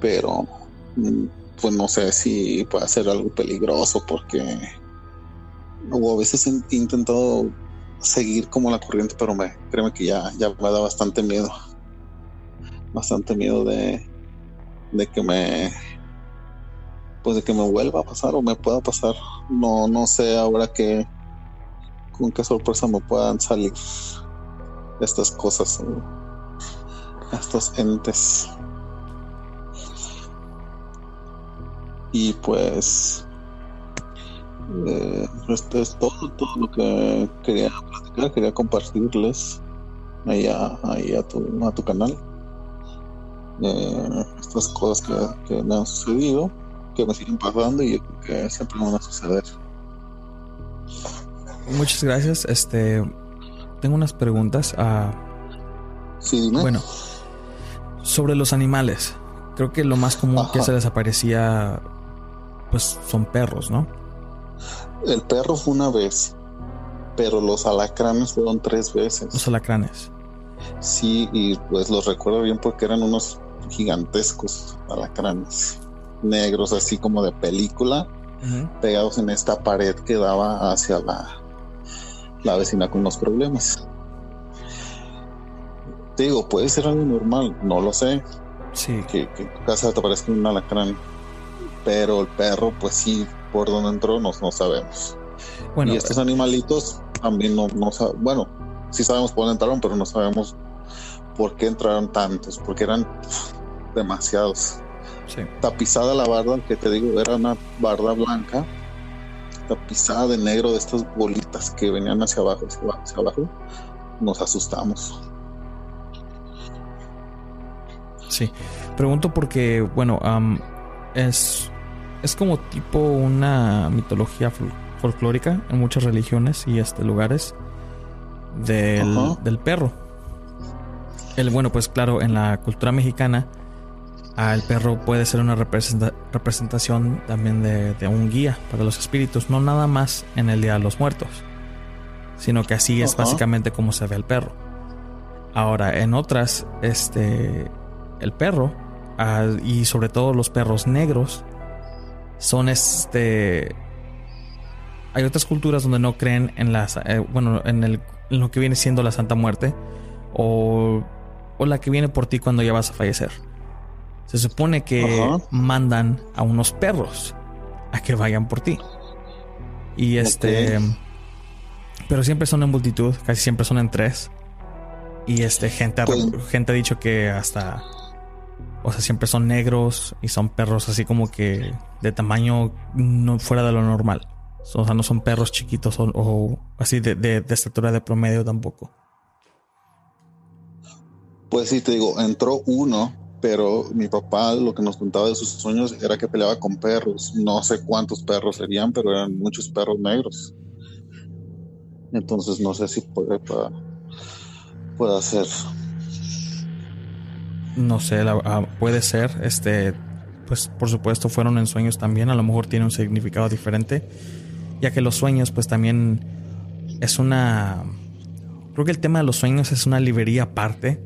E: Pero mm, pues no sé si puede ser algo peligroso porque o a veces he intentado seguir como la corriente, pero me créeme que ya, ya me da bastante miedo. Bastante miedo de, de que me pues de que me vuelva a pasar o me pueda pasar. No, no sé ahora que con qué sorpresa me puedan salir estas cosas, estos entes. Y pues eh, esto es todo, todo lo que quería platicar, quería compartirles ahí a, ahí a, tu, a tu canal. Eh, estas cosas que, que, me han sucedido, que me siguen pasando y que siempre van a suceder.
A: Muchas gracias. Este, tengo unas preguntas. a
E: sí,
A: Bueno, sobre los animales. Creo que lo más común que se les aparecía, pues, son perros, ¿no?
E: El perro fue una vez, pero los alacranes fueron tres veces.
A: Los alacranes.
E: Sí, y pues los recuerdo bien porque eran unos gigantescos alacranes negros, así como de película, pegados en esta pared que daba hacia la, la vecina con los problemas. Te digo, puede ser algo normal, no lo sé.
A: Sí.
E: Que, que tu casa te parezca un alacrán. Pero el perro, pues sí, por dónde entró, no, no sabemos.
A: Bueno,
E: y estos animalitos también no, no sabemos. Bueno, sí sabemos por dónde entraron, pero no sabemos por qué entraron tantos, porque eran demasiados.
A: sí.
E: Tapizada la barda, que te digo, era una barda blanca, tapizada de negro de estas bolitas que venían hacia abajo, hacia abajo, hacia abajo. Nos asustamos.
A: Sí. Pregunto porque, bueno, am, es, es como tipo una mitología fol- folclórica en muchas religiones y este lugares del, del perro. El, bueno, pues claro, en la cultura mexicana, ah, el perro puede ser una representa- representación también de, de un guía para los espíritus, no nada más en el Día de los Muertos, sino que así es básicamente como se ve el perro. Ahora, en otras, este, el perro, ah, y sobre todo los perros negros, son este... Hay otras culturas donde no creen en las, eh, bueno, en, el, en lo que viene siendo la Santa Muerte o, o la que viene por ti cuando ya vas a fallecer. Se supone que
E: Ajá.
A: mandan a unos perros a que vayan por ti. Y este... Pero siempre son en multitud, casi siempre son en tres. Y este, gente, ha- gente ha dicho que hasta. O sea, siempre son negros y son perros así como que de tamaño no fuera de lo normal. O sea, no son perros chiquitos o, o así de, de- de estatura de promedio tampoco.
E: Pues sí, te digo, entró uno, pero mi papá lo que nos contaba de sus sueños era que peleaba con perros. No sé cuántos perros serían, pero eran muchos perros negros. Entonces no sé si puede, pueda, ser.
A: No sé, ah, puede ser. Este, pues por supuesto fueron en sueños también. A lo mejor tiene un significado diferente. Ya que los sueños, pues también es una. Creo que el tema de los sueños es una librería aparte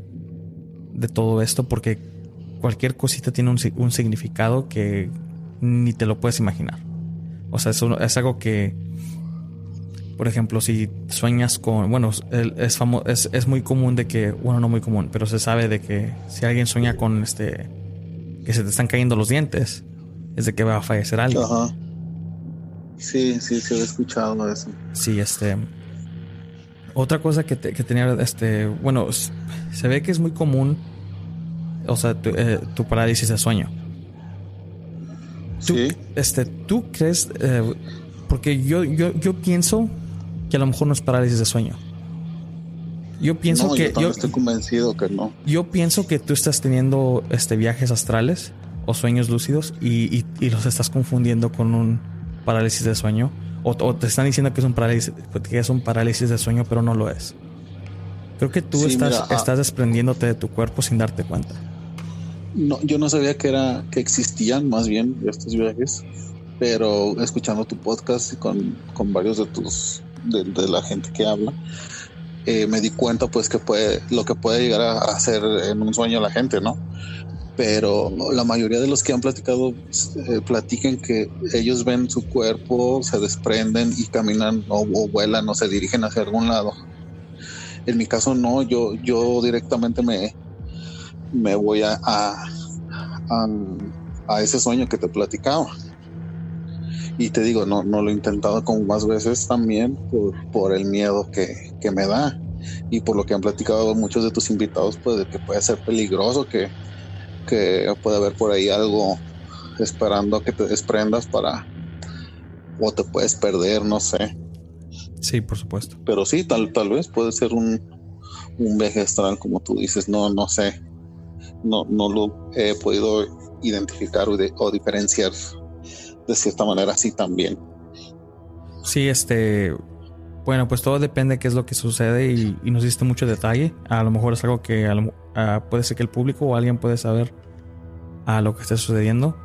A: de todo esto, porque cualquier cosita tiene un, un significado que ni te lo puedes imaginar. O sea, es, un- es algo que, por ejemplo, si sueñas con, bueno, es, famo- es, es muy común de que, bueno, no muy común, pero se sabe de que si alguien sueña con este, que se te están cayendo los dientes, es de que va a fallecer alguien.
E: Ajá. Sí, sí, sí, he escuchado eso.
A: Sí, este. Otra cosa que, te- que tenía, este, bueno, se ve que es muy común, o sea, tu, eh, tu parálisis de sueño. Tú,
E: Sí.
A: este, ¿tú crees? eh, porque yo, yo, yo pienso que a lo mejor no es parálisis de sueño. Yo pienso
E: no,
A: que
E: yo estoy convencido que no.
A: yo pienso que tú estás teniendo este viajes astrales o sueños lúcidos y, y- y los estás confundiendo con un parálisis de sueño. O, o te están diciendo que es un parálisis, que es un parálisis de sueño, pero no lo es. Creo que tú
E: Sí,
A: estás,
E: mira, ah.
A: estás desprendiéndote de tu cuerpo sin darte cuenta.
E: No, yo no sabía que era que existían más bien estos viajes, pero escuchando tu podcast con, con varios de tus de, la gente que habla, eh, me di cuenta pues que puede lo que puede llegar a hacer en un sueño la gente, ¿no? Pero la mayoría de los que han platicado eh, platican que ellos ven su cuerpo, se desprenden y caminan o, o vuelan o se dirigen hacia algún lado. En mi caso no, yo yo directamente me me voy a, a, a, a ese sueño que te platicaba. Y te digo, no, no lo he intentado como más veces también por, por el miedo que, que me da. Y por lo que han platicado muchos de tus invitados, pues de que puede ser peligroso, que, que puede haber por ahí algo esperando a que te desprendas para... O te puedes perder, no sé.
A: Sí, por supuesto.
E: Pero sí, tal, tal vez puede ser un, un viaje astral, como tú dices. No, no sé. No, no lo he podido identificar o, de- o diferenciar de cierta manera así también.
A: Sí, este. Bueno, pues todo depende de qué es lo que sucede y, y nos diste mucho detalle. A lo mejor es algo que a lo- puede ser que el público o alguien puede saber a lo que esté sucediendo.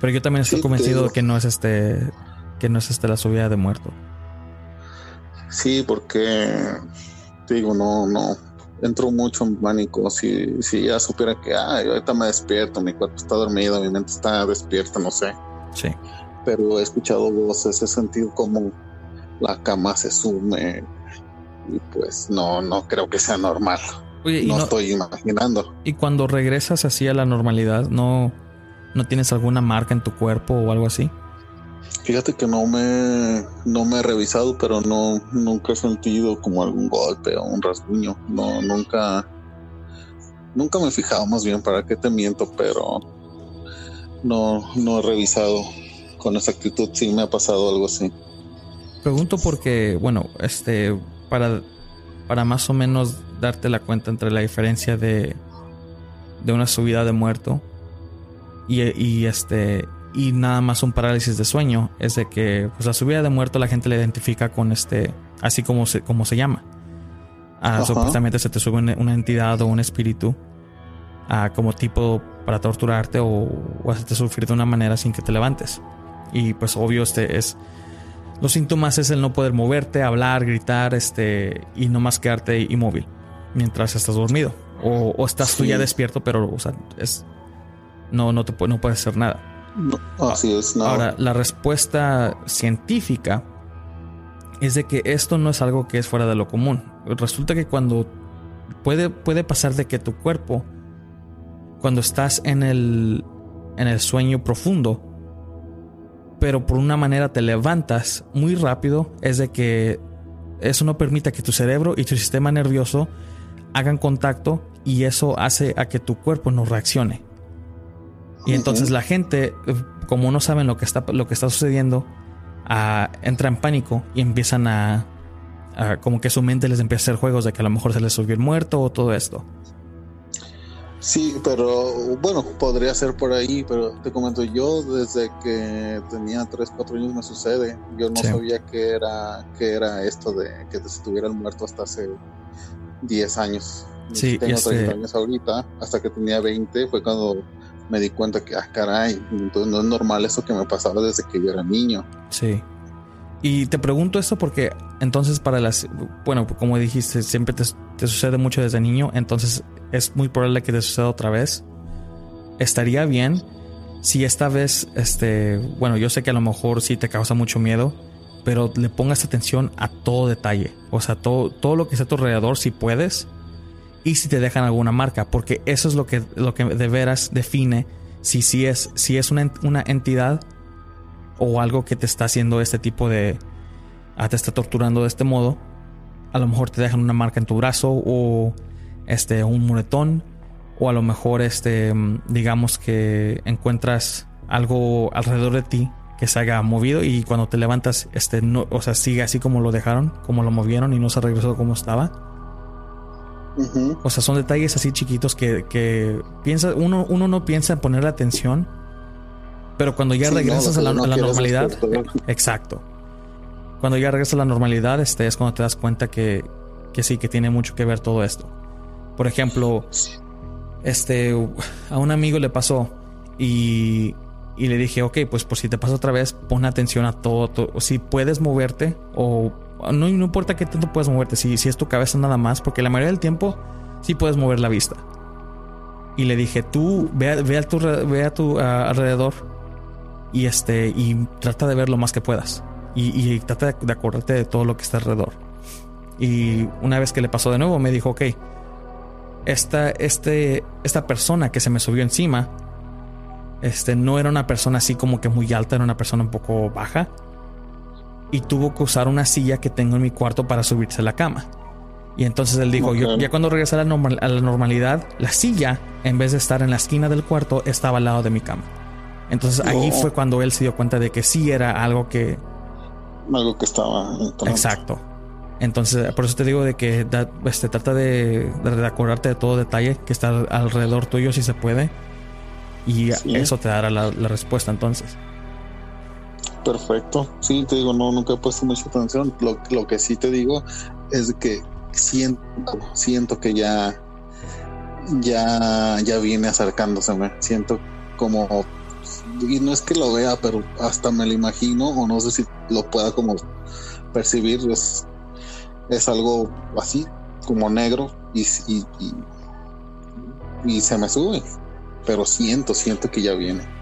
A: Pero yo también estoy
E: Sí,
A: convencido de que no es este. que no es este la subida de muerto.
E: Sí, porque digo, no, no, entro mucho en pánico. Si, si ya supiera que, ay, ahorita me despierto, mi cuerpo está dormido, mi mente está despierta, no sé.
A: Sí.
E: Pero he escuchado voces, he sentido como la cama se sume y pues no, no creo que sea normal.
A: Oye, y
E: no,
A: no-
E: estoy imaginando.
A: Y cuando regresas así a la normalidad, ¿no, no tienes alguna marca en tu cuerpo o algo así?
E: Fíjate que no me, no me he revisado, pero no, nunca he sentido como algún golpe o un rasguño. No, nunca, nunca me he fijado más bien, para qué te miento, pero no, no he revisado con exactitud si me ha pasado algo así.
A: Pregunto porque, bueno, este, para, para más o menos darte la cuenta entre la diferencia de, de una subida de muerto y, y este y nada más un parálisis de sueño. Es de que pues la subida de muerto la gente la identifica con este así como se como se llama. Ah, supuestamente se te sube una, una entidad o un espíritu ah, como tipo para torturarte o, o hacerte sufrir de una manera sin que te levantes. Y pues obvio este es los síntomas es el no poder moverte, hablar, gritar, este, y no más quedarte inmóvil mientras estás dormido. O, o estás tú ya despierto, pero o sea, es, no, no, te, no puedes hacer nada.
E: Así es.
A: Ahora, la respuesta científica es de que esto no es algo que es fuera de lo común. Resulta que cuando puede, puede pasar de que tu cuerpo, cuando estás en el, en el sueño profundo, pero por una manera te levantas muy rápido, es de que eso no permite que tu cerebro y tu sistema nervioso hagan contacto y eso hace a que tu cuerpo no reaccione. Y entonces la gente, eh, como no saben lo que está, lo que está sucediendo, ah, entra en pánico y empiezan a, a- como que su mente les empieza a hacer juegos de que a lo mejor se les subió el muerto o todo esto.
E: Sí, pero bueno, podría ser por ahí, pero te comento, yo desde que tenía 3, 4 años me sucede. Yo no
A: Sí.
E: sabía que era, que era esto de que te estuviera el muerto hasta hace 10 años.
A: Sí,
E: Tengo
A: este-
E: 30 años ahorita, hasta que tenía 20 fue cuando me di cuenta que, ah, caray, entonces no es normal eso que me pasaba desde que yo era niño.
A: Sí. Y te pregunto esto porque entonces para las, bueno, como dijiste, siempre te, te sucede mucho desde niño, entonces es muy probable que te suceda otra vez. Estaría bien si esta vez, este, bueno, yo sé que a lo mejor sí te causa mucho miedo, pero le pongas atención a todo detalle, o sea, todo, todo lo que está a tu alrededor si puedes y si te dejan alguna marca, porque eso es lo que, lo que de veras define si, si es, si es una, una entidad o algo que te está haciendo este tipo de... ah, te está torturando de este modo. A lo mejor te dejan una marca en tu brazo o este, un muretón. O a lo mejor este, digamos que encuentras algo alrededor de ti que se haya movido y cuando te levantas, este, no, o sea, sigue así como lo dejaron, como lo movieron y no se regresó como estaba. O sea, son detalles así chiquitos que, que piensa, uno, uno no piensa en ponerle atención, pero cuando ya
E: Sí,
A: regresas a la, a normalidad, exacto. Cuando ya regresas a la normalidad, este es cuando te das cuenta que, que sí, que tiene mucho que ver todo esto. Por ejemplo, este, a un amigo le pasó y, y le dije, ok, pues por si te pasa otra vez, pon atención a todo, todo. si puedes moverte o no, importa qué tanto puedes moverte, si, si es tu cabeza nada más, porque la mayoría del tiempo sí puedes mover la vista. Y le dije, tú ve, ve a tu, ve tu alrededor y este y trata de ver lo más que puedas y, y trata de, de acordarte de todo lo que está alrededor. Y una vez que le pasó de nuevo, me dijo, ok, esta, este, esta persona que se me subió encima, este, no era una persona así como que muy alta, era una persona un poco baja. Y tuvo que usar una silla que tengo en mi cuarto para subirse a la cama. Y entonces él dijo, yo, ya cuando regresé a la, normal- a la normalidad, la silla, en vez de estar en la esquina del cuarto, estaba al lado de mi cama. Entonces ahí
E: Oh.
A: fue cuando él se dio cuenta de que sí era algo que,
E: Algo que estaba.
A: Exacto. Entonces, por eso te digo de que da- este, trata de, de- de acordarte de todo detalle que está alrededor tuyo si se puede. Y
E: Sí.
A: eso te dará la, la respuesta entonces.
E: Perfecto. Sí, te digo, no, nunca he puesto mucha atención. Lo, lo que sí te digo es que siento, siento que ya, ya, ya viene acercándoseme. Siento como y no es que lo vea, pero hasta me lo imagino o no sé si lo pueda como percibir, es, es algo así, como negro y, y, y se me sube, pero siento, siento que ya viene.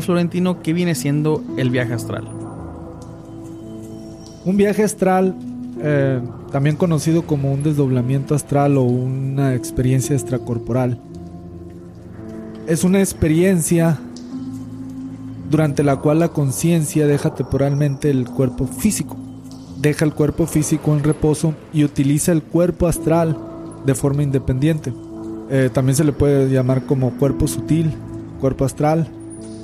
A: Florentino, ¿qué viene siendo el viaje astral?
B: Un viaje astral, eh, también conocido como un desdoblamiento astral o una experiencia extracorporal, es una experiencia durante la cual la conciencia deja temporalmente el cuerpo físico, deja el cuerpo físico en reposo y utiliza el cuerpo astral de forma independiente. Eh, también se le puede llamar como cuerpo sutil, cuerpo astral.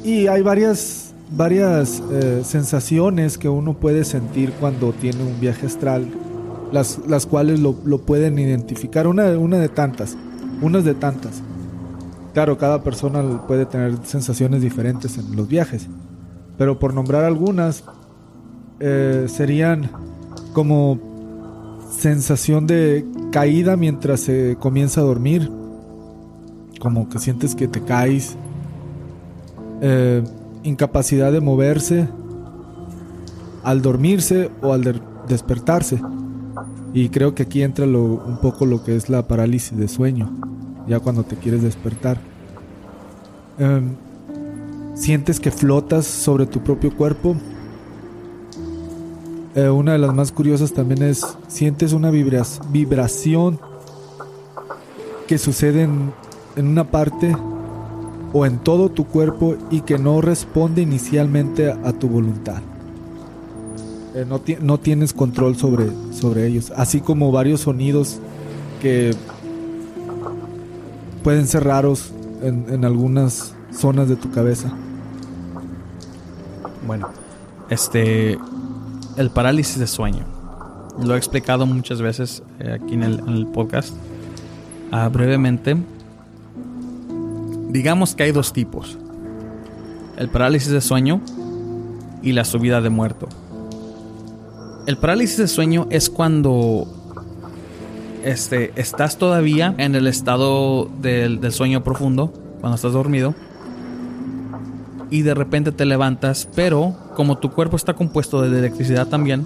B: Y hay varias, varias eh, sensaciones que uno puede sentir cuando tiene un viaje astral, las, las cuales lo, lo pueden identificar. Una, una de tantas, unas de tantas. Claro, cada persona puede tener sensaciones diferentes en los viajes, pero por nombrar algunas, eh, serían como sensación de caída mientras se comienza a dormir, como que sientes que te caes, eh, incapacidad de moverse al dormirse o al de- despertarse. Y creo que aquí entra un poco lo que es la parálisis de sueño, ya cuando te quieres despertar. Em, sientes que flotas sobre tu propio cuerpo. Eh, una de las más curiosas también es, sientes una vibración que sucede en, en una parte o en todo tu cuerpo y que no responde inicialmente a, tu voluntad. Eh, no, no tienes control sobre, sobre ellos, así como varios sonidos que pueden ser raros en, algunas zonas de tu cabeza.
A: Bueno, este. El parálisis de sueño. Lo he explicado muchas veces eh, aquí en el, en el podcast. Ah, brevemente. Digamos que hay dos tipos: el parálisis de sueño y la subida de muerto. El parálisis de sueño es cuando este, estás todavía en el estado del, del sueño profundo, cuando estás dormido, y de repente te levantas, pero como tu cuerpo está compuesto de electricidad también,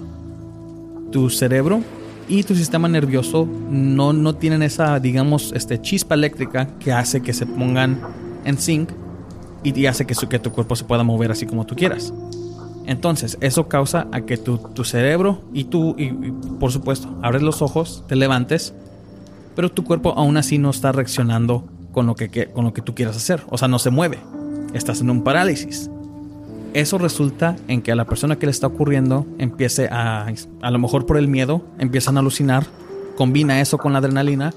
A: tu cerebro y tu sistema nervioso no, no tienen esa, digamos, este, chispa eléctrica que hace que se pongan en sync y, y hace que, su- que tu cuerpo se pueda mover así como tú quieras. Entonces, eso causa a que tu, tu cerebro y tú, y, y, por supuesto, abres los ojos, te levantes, pero tu cuerpo aún así no está reaccionando con lo que, que- con lo que tú quieras hacer. O sea, no se mueve. Estás en un parálisis. Eso resulta en que a la persona que le está ocurriendo empiece a, a lo mejor por el miedo, empiezan a alucinar, combina eso con la adrenalina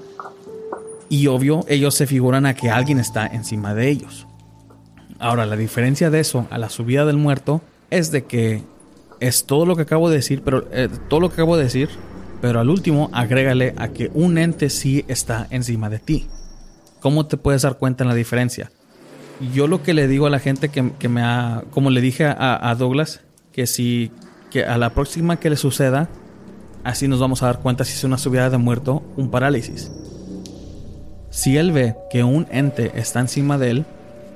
A: y obvio ellos se figuran a que alguien está encima de ellos. Ahora, la diferencia de eso a la subida del muerto es de que es todo lo que acabo de decir, pero eh, todo lo que acabo de decir, pero al último agrégale a que un ente sí está encima de ti. ¿Cómo te puedes dar cuenta en la diferencia? Yo lo que le digo a la gente que, me ha, como le dije a, a Douglas, que si que a la próxima que le suceda, así nos vamos a dar cuenta si es una subida de muerto, un parálisis. Si él ve que un ente está encima de él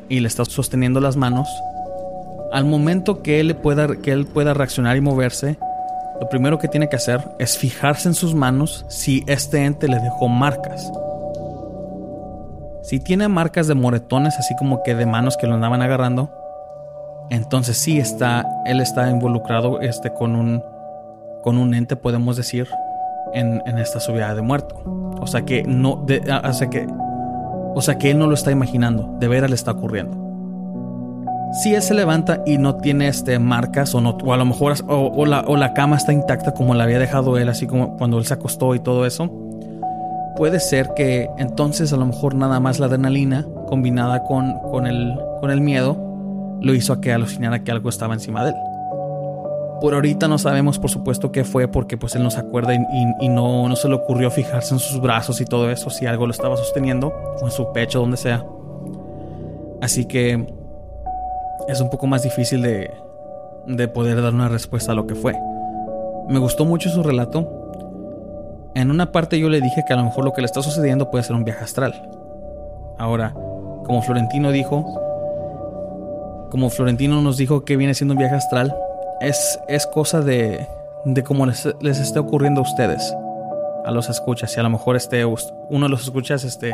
A: y le está sosteniendo las manos, Al momento que él, pueda, que él pueda reaccionar y moverse, lo primero que tiene que hacer es fijarse en sus manos si este ente le dejó marcas. Si tiene marcas de moretones, así como que de manos que lo andaban agarrando, entonces sí está, él está involucrado este, con, un, con un ente, podemos decir, en, esta subida de muerto. O sea que no, o sea que, o sea que él no lo está imaginando, de veras le está ocurriendo. Si él se levanta y no tiene este, marcas o, no, o a lo mejor o, la, o la cama está intacta como la había dejado él, así como cuando él se acostó y todo eso, puede ser que entonces a lo mejor nada más la adrenalina combinada con, con, el, con el miedo lo hizo a que alucinara que algo estaba encima de él. Por ahorita no sabemos, por supuesto, qué fue, porque pues él no se acuerda y, no, no, se le ocurrió fijarse en sus brazos y todo eso, si algo lo estaba sosteniendo, o en su pecho, donde sea. Así que es un poco más difícil de, de poder dar una respuesta a lo que fue. Me gustó mucho su relato. En una parte yo le dije que a lo mejor lo que le está sucediendo puede ser un viaje astral. Ahora, como Florentino dijo, como Florentino nos dijo que viene siendo un viaje astral, es, es cosa de, de cómo les, les esté ocurriendo a ustedes, a los escuchas. Y a lo mejor este, uno de los escuchas este,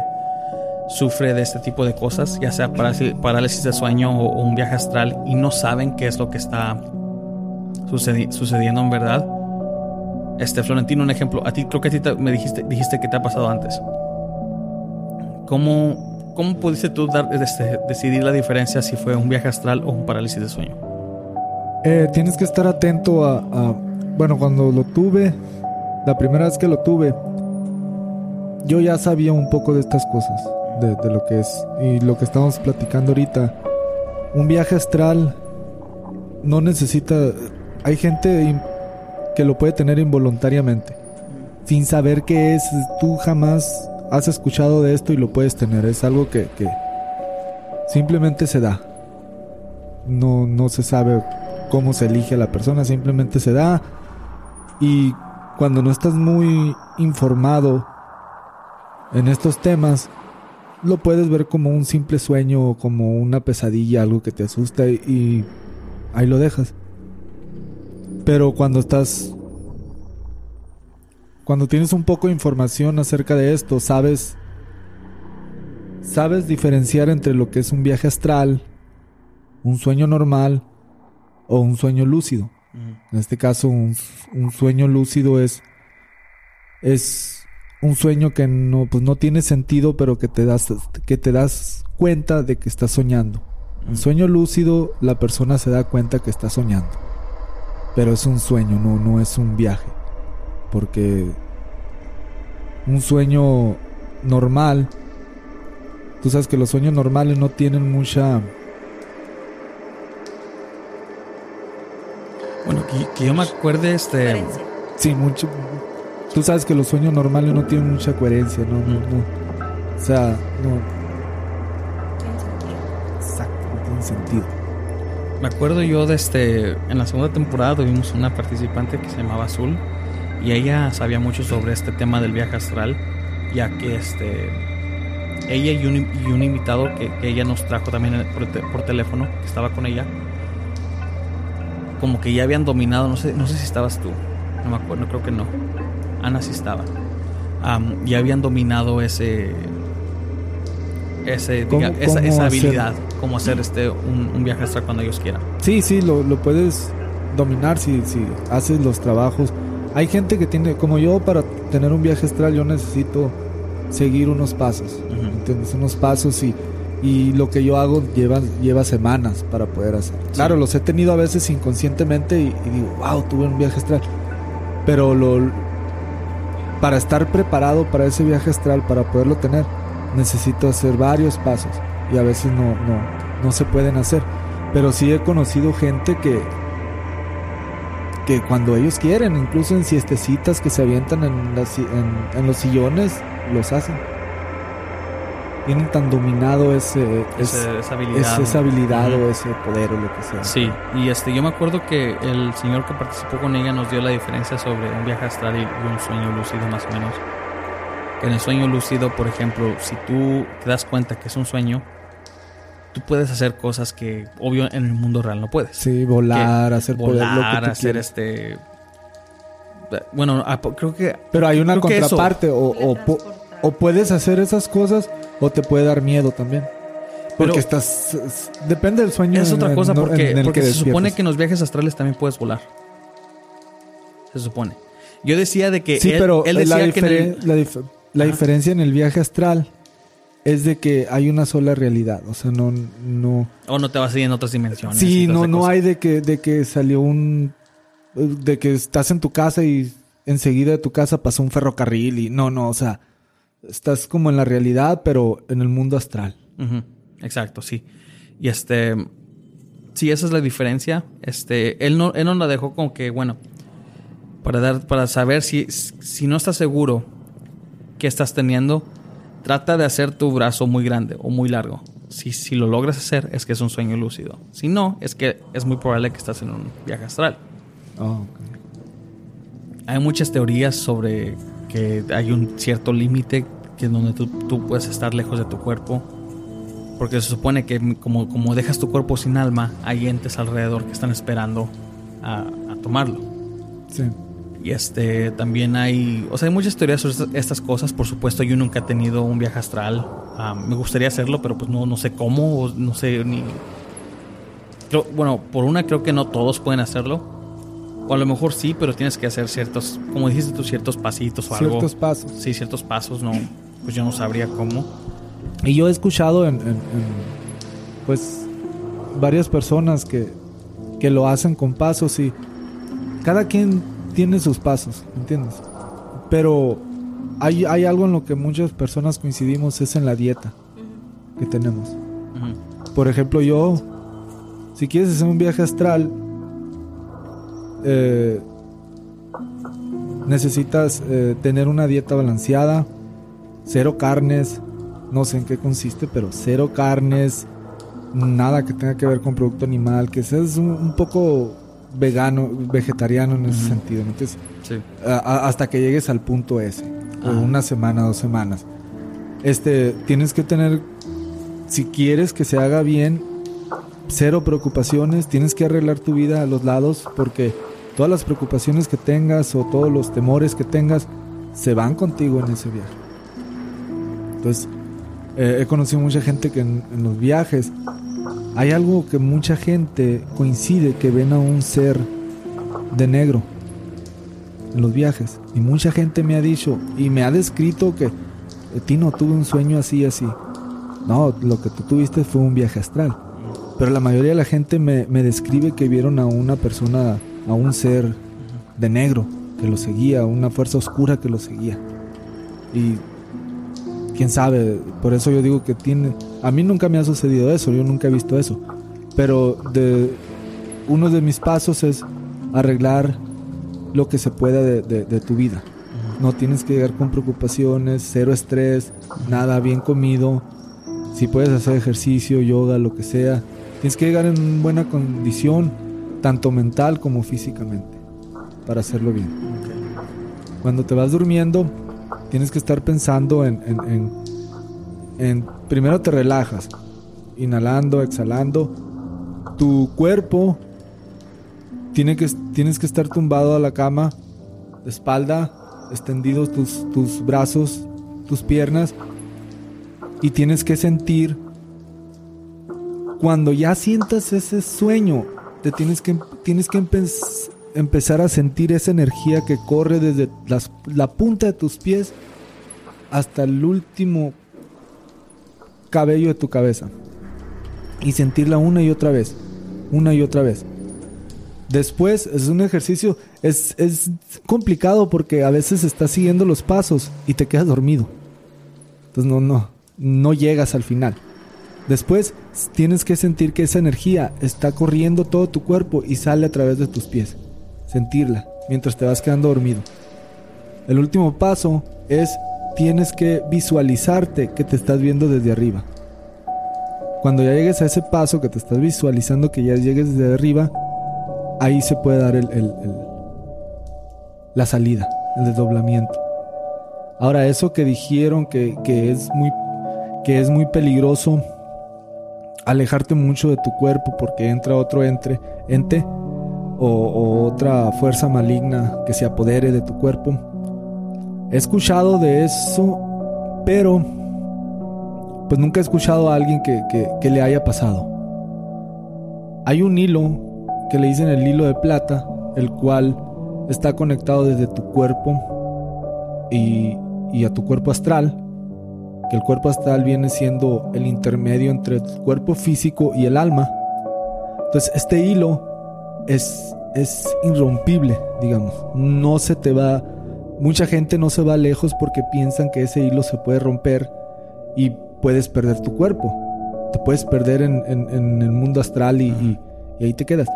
A: sufre de este tipo de cosas, ya sea parálisis de sueño o, un viaje astral, y no saben qué es lo que está sucediendo en verdad. Este, Florentino, un ejemplo. A ti, creo que a ti me dijiste, dijiste que te ha pasado antes. ¿Cómo, cómo pudiste tú dar, este, decidir la diferencia si fue un viaje astral o un parálisis de sueño?
B: Eh, tienes que estar atento a, Bueno, cuando lo tuve, la primera vez que lo tuve, yo ya sabía un poco de estas cosas, de, de lo que es. Y lo que estamos platicando ahorita. Un viaje astral no necesita... Hay gente que lo puede tener involuntariamente, sin saber qué es. Tú jamás has escuchado de esto y lo puedes tener. Es algo que, que simplemente se da. No, no se sabe cómo se elige a la persona, simplemente se da. Y cuando no estás muy informado en estos temas, lo puedes ver como un simple sueño o como una pesadilla, algo que te asusta y ahí lo dejas. Pero cuando estás... Cuando tienes un poco de información acerca de esto, sabes... Sabes diferenciar entre lo que es un viaje astral, un sueño normal o un sueño lúcido. En este caso, un, sueño lúcido es, es un sueño que no, pues no tiene sentido, pero que te das, que te das cuenta de que estás soñando. En sueño lúcido, la persona se da cuenta que está soñando. Pero es un sueño, no, no es un viaje. Porque un sueño normal, tú sabes que los sueños normales no tienen mucha
A: Bueno, que, yo me acuerde, este.
B: Sí, mucho. Tú sabes que los sueños normales no tienen mucha coherencia, ¿no? no, no. O sea, no. Exacto, no tiene sentido.
A: Me acuerdo yo de este. En la segunda temporada tuvimos una participante que se llamaba Azul. Y ella sabía mucho sobre este tema del viaje astral. Ya que este. Ella y un, invitado que, ella nos trajo también por, por teléfono, que estaba con ella como que ya habían dominado, no sé, no sé si estabas tú, no me acuerdo, creo que no. Ana sí estaba. ya habían dominado ese ese esa, habilidad, como hacer este un, viaje astral cuando ellos quieran.
B: Sí, sí, lo, lo puedes dominar si, si haces los trabajos. Hay gente que tiene, como yo, para tener un viaje astral, yo necesito seguir unos pasos, ¿entiendes? Unos pasos y y lo que yo hago lleva, lleva semanas para poder hacer. Claro, los he tenido a veces inconscientemente y, digo, wow, tuve un viaje astral. Pero lo, para estar preparado para ese viaje astral, para poderlo tener, necesito hacer varios pasos y a veces no, no, no se pueden hacer. Pero sí he conocido gente que, que cuando ellos quieren, incluso en siestecitas que se avientan en, las, en, en los sillones, los hacen tienen tan dominado ese,
A: esa habilidad,
B: esa habilidad o ese poder o lo que sea.
A: Sí, y este yo me acuerdo que el señor que participó con ella nos dio la diferencia sobre un viaje astral y un sueño lúcido más o menos. En el sueño lúcido, por ejemplo, si tú te das cuenta que es un sueño, tú puedes hacer cosas que, obvio, en el mundo real no puedes.
B: Sí, volar,
A: Que
B: hacer poder, lo que
A: volar,
B: tú
A: hacer este. Bueno, ah, creo que.
B: Pero hay una
A: que
B: contraparte. O, o, pu- o puedes hacer esas cosas o te puede dar miedo también. Porque
A: Pero-
B: estás... es- Depende del sueño.
A: Es otra
B: en-
A: cosa
B: en-
A: porque,
B: en el
A: porque
B: que
A: se supone que en los viajes astrales también puedes volar. Se supone. Yo decía de que
B: Sí,
A: él,
B: pero
A: él
B: la,
A: decía que en el-
B: diferen- la dif- la
A: Ajá.
B: diferencia en el viaje astral es de que hay una sola realidad. O sea, no... no
A: o no te vas a ir en otras dimensiones.
B: sí, no, no hay de que, de que salió un... De que estás en tu casa y enseguida de tu casa pasó un ferrocarril y... No, no, o sea... Estás como en la realidad, pero en el mundo astral.
A: Exacto, sí. Y este. Sí, esa es la diferencia. Este. Él no, él no la dejó como que, bueno. Para dar, para saber si, si no estás seguro que estás teniendo, trata de hacer tu brazo muy grande o muy largo. Si, si lo logras hacer, es que es un sueño lúcido. Si no, es que es muy probable que estás en un viaje astral.
B: Oh,
A: Hay muchas teorías sobre que hay un cierto límite que es donde tú, tú puedes estar lejos de tu cuerpo. Porque se supone que como, como dejas tu cuerpo sin alma, hay entes alrededor que están esperando a, a tomarlo.
B: Sí.
A: Y este también hay, o sea, hay muchas teorías sobre estas, cosas. Por supuesto, yo nunca he tenido un viaje astral. Ah, me gustaría hacerlo, pero pues no, no sé cómo, no sé ni. Creo- bueno, por una creo que no todos pueden hacerlo. O a lo mejor sí, pero tienes que hacer ciertos, como dijiste tú, ciertos pasitos o algo.
B: Ciertos pasos.
A: Sí, ciertos pasos, no. Pues yo no sabría cómo.
B: Y yo he escuchado en, en- en, pues varias personas que, que lo hacen con pasos y cada quien tiene sus pasos, ¿entiendes? Pero hay, hay algo en lo que muchas personas coincidimos, es en la dieta que tenemos. Por ejemplo, yo, si quieres hacer un viaje astral, eh, necesitas eh, tener una dieta balanceada, cero carnes, no sé en qué consiste, pero cero carnes, nada que tenga que ver con producto animal, que seas un, un poco vegano, vegetariano en ese sentido, a- hasta que llegues al punto ese. O una semana, dos semanas. Este, tienes que tener, si quieres que se haga bien, cero preocupaciones. Tienes que arreglar tu vida a los lados porque todas las preocupaciones que tengas o todos los temores que tengas se van contigo en ese viaje. Entonces, eh, he conocido mucha gente que en, en los viajes hay algo que mucha gente coincide que ven a un ser de negro en los viajes. Y mucha gente me ha dicho y me ha descrito que, "Eh, Tino, tuve un sueño así, así. No, lo que tú tuviste fue un viaje astral. Pero la mayoría de la gente me, me describe que vieron a una persona, a un ser de negro que lo seguía, una fuerza oscura que lo seguía. Y quién sabe, por eso yo digo que tiene... A mí nunca me ha sucedido eso, yo nunca he visto eso. Pero de uno de mis pasos es arreglar lo que se pueda de, de- de tu vida. No tienes que llegar con preocupaciones, cero estrés, nada, bien comido. Si puedes hacer ejercicio, yoga, lo que sea. Tienes que llegar en buena condición, tanto mental como físicamente, para hacerlo bien. Cuando te vas durmiendo, tienes que estar pensando en, en- en- primero te relajas, inhalando, exhalando. Tu cuerpo tiene que, tienes que estar tumbado a la cama, de espalda, extendidos tus, tus brazos, tus piernas, y tienes que sentir, cuando ya sientas ese sueño, te tienes que, tienes que empezar a sentir esa energía que corre desde la punta de tus pies hasta el último cabello de tu cabeza. Y sentirla una y otra vez, una y otra vez. Después es un ejercicio, es, es complicado porque a veces estás siguiendo los pasos y te quedas dormido. Entonces no, no, no llegas al final. Después tienes que sentir que esa energía está corriendo todo tu cuerpo y sale a través de tus pies. Sentirla mientras te vas quedando dormido. El último paso es tienes que visualizarte que te estás viendo desde arriba. Cuando ya llegues a ese paso que te estás visualizando que ya llegues desde arriba, ahí se puede dar el, el- la salida, el desdoblamiento. Ahora, eso que dijeron que, que es muy, que es muy peligroso, alejarte mucho de tu cuerpo porque entra otro entre, ente o, otra fuerza maligna que se apodere de tu cuerpo. He escuchado de eso, pero pues nunca he escuchado a alguien que, que le haya pasado. Hay un hilo que le dicen el hilo de plata, el cual está conectado desde tu cuerpo y, y a tu cuerpo astral, que el cuerpo astral viene siendo el intermedio entre tu cuerpo físico y el alma. Entonces este hilo es, es irrompible, digamos. No se te va, mucha gente no se va lejos porque piensan que ese hilo se puede romper y puedes perder tu cuerpo. Te puedes perder en, el mundo astral y, ahí te quedas.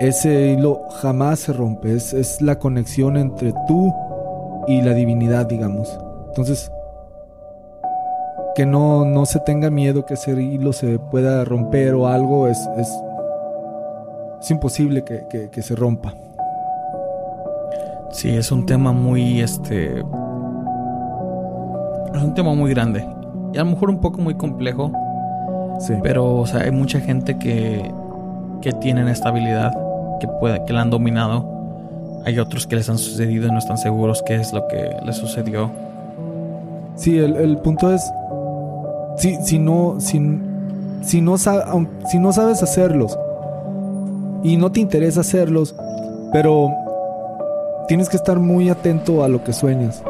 B: Ese hilo jamás se rompe, es, es la conexión entre tú y la divinidad, digamos. Entonces, que no, no se tenga miedo que ese hilo se pueda romper o algo, es, es imposible que, que, se rompa.
A: Sí, es un tema muy, este... Es un tema muy grande. Y a lo mejor un poco muy complejo. Sí. Pero, o sea, hay mucha gente que, que tienen esta habilidad, que, puede, que la han dominado hay otros que les han sucedido y no están seguros qué es lo que les sucedió.
B: Sí, el, punto es, si, si, no, si, si, no si no sabes hacerlos y no te interesa hacerlos, pero tienes que estar muy atento a lo que sueñas.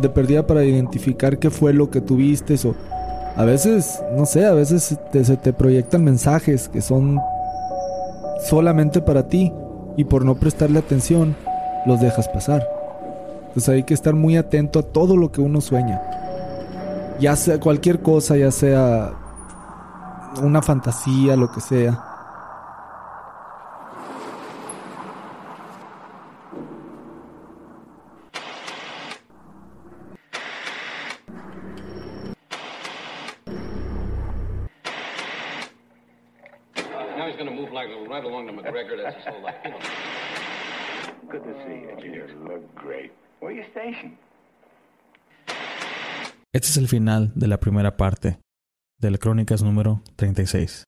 B: De perdida para identificar qué fue lo que tuviste o a veces, no sé, a veces se te proyectan mensajes que son solamente para ti y por no prestarle atención los dejas pasar. Entonces hay que estar muy atento a todo lo que uno sueña. Ya sea cualquier cosa, ya sea una fantasía, lo que sea.
A: Este es el final de la primera parte de la Crónicas número 36.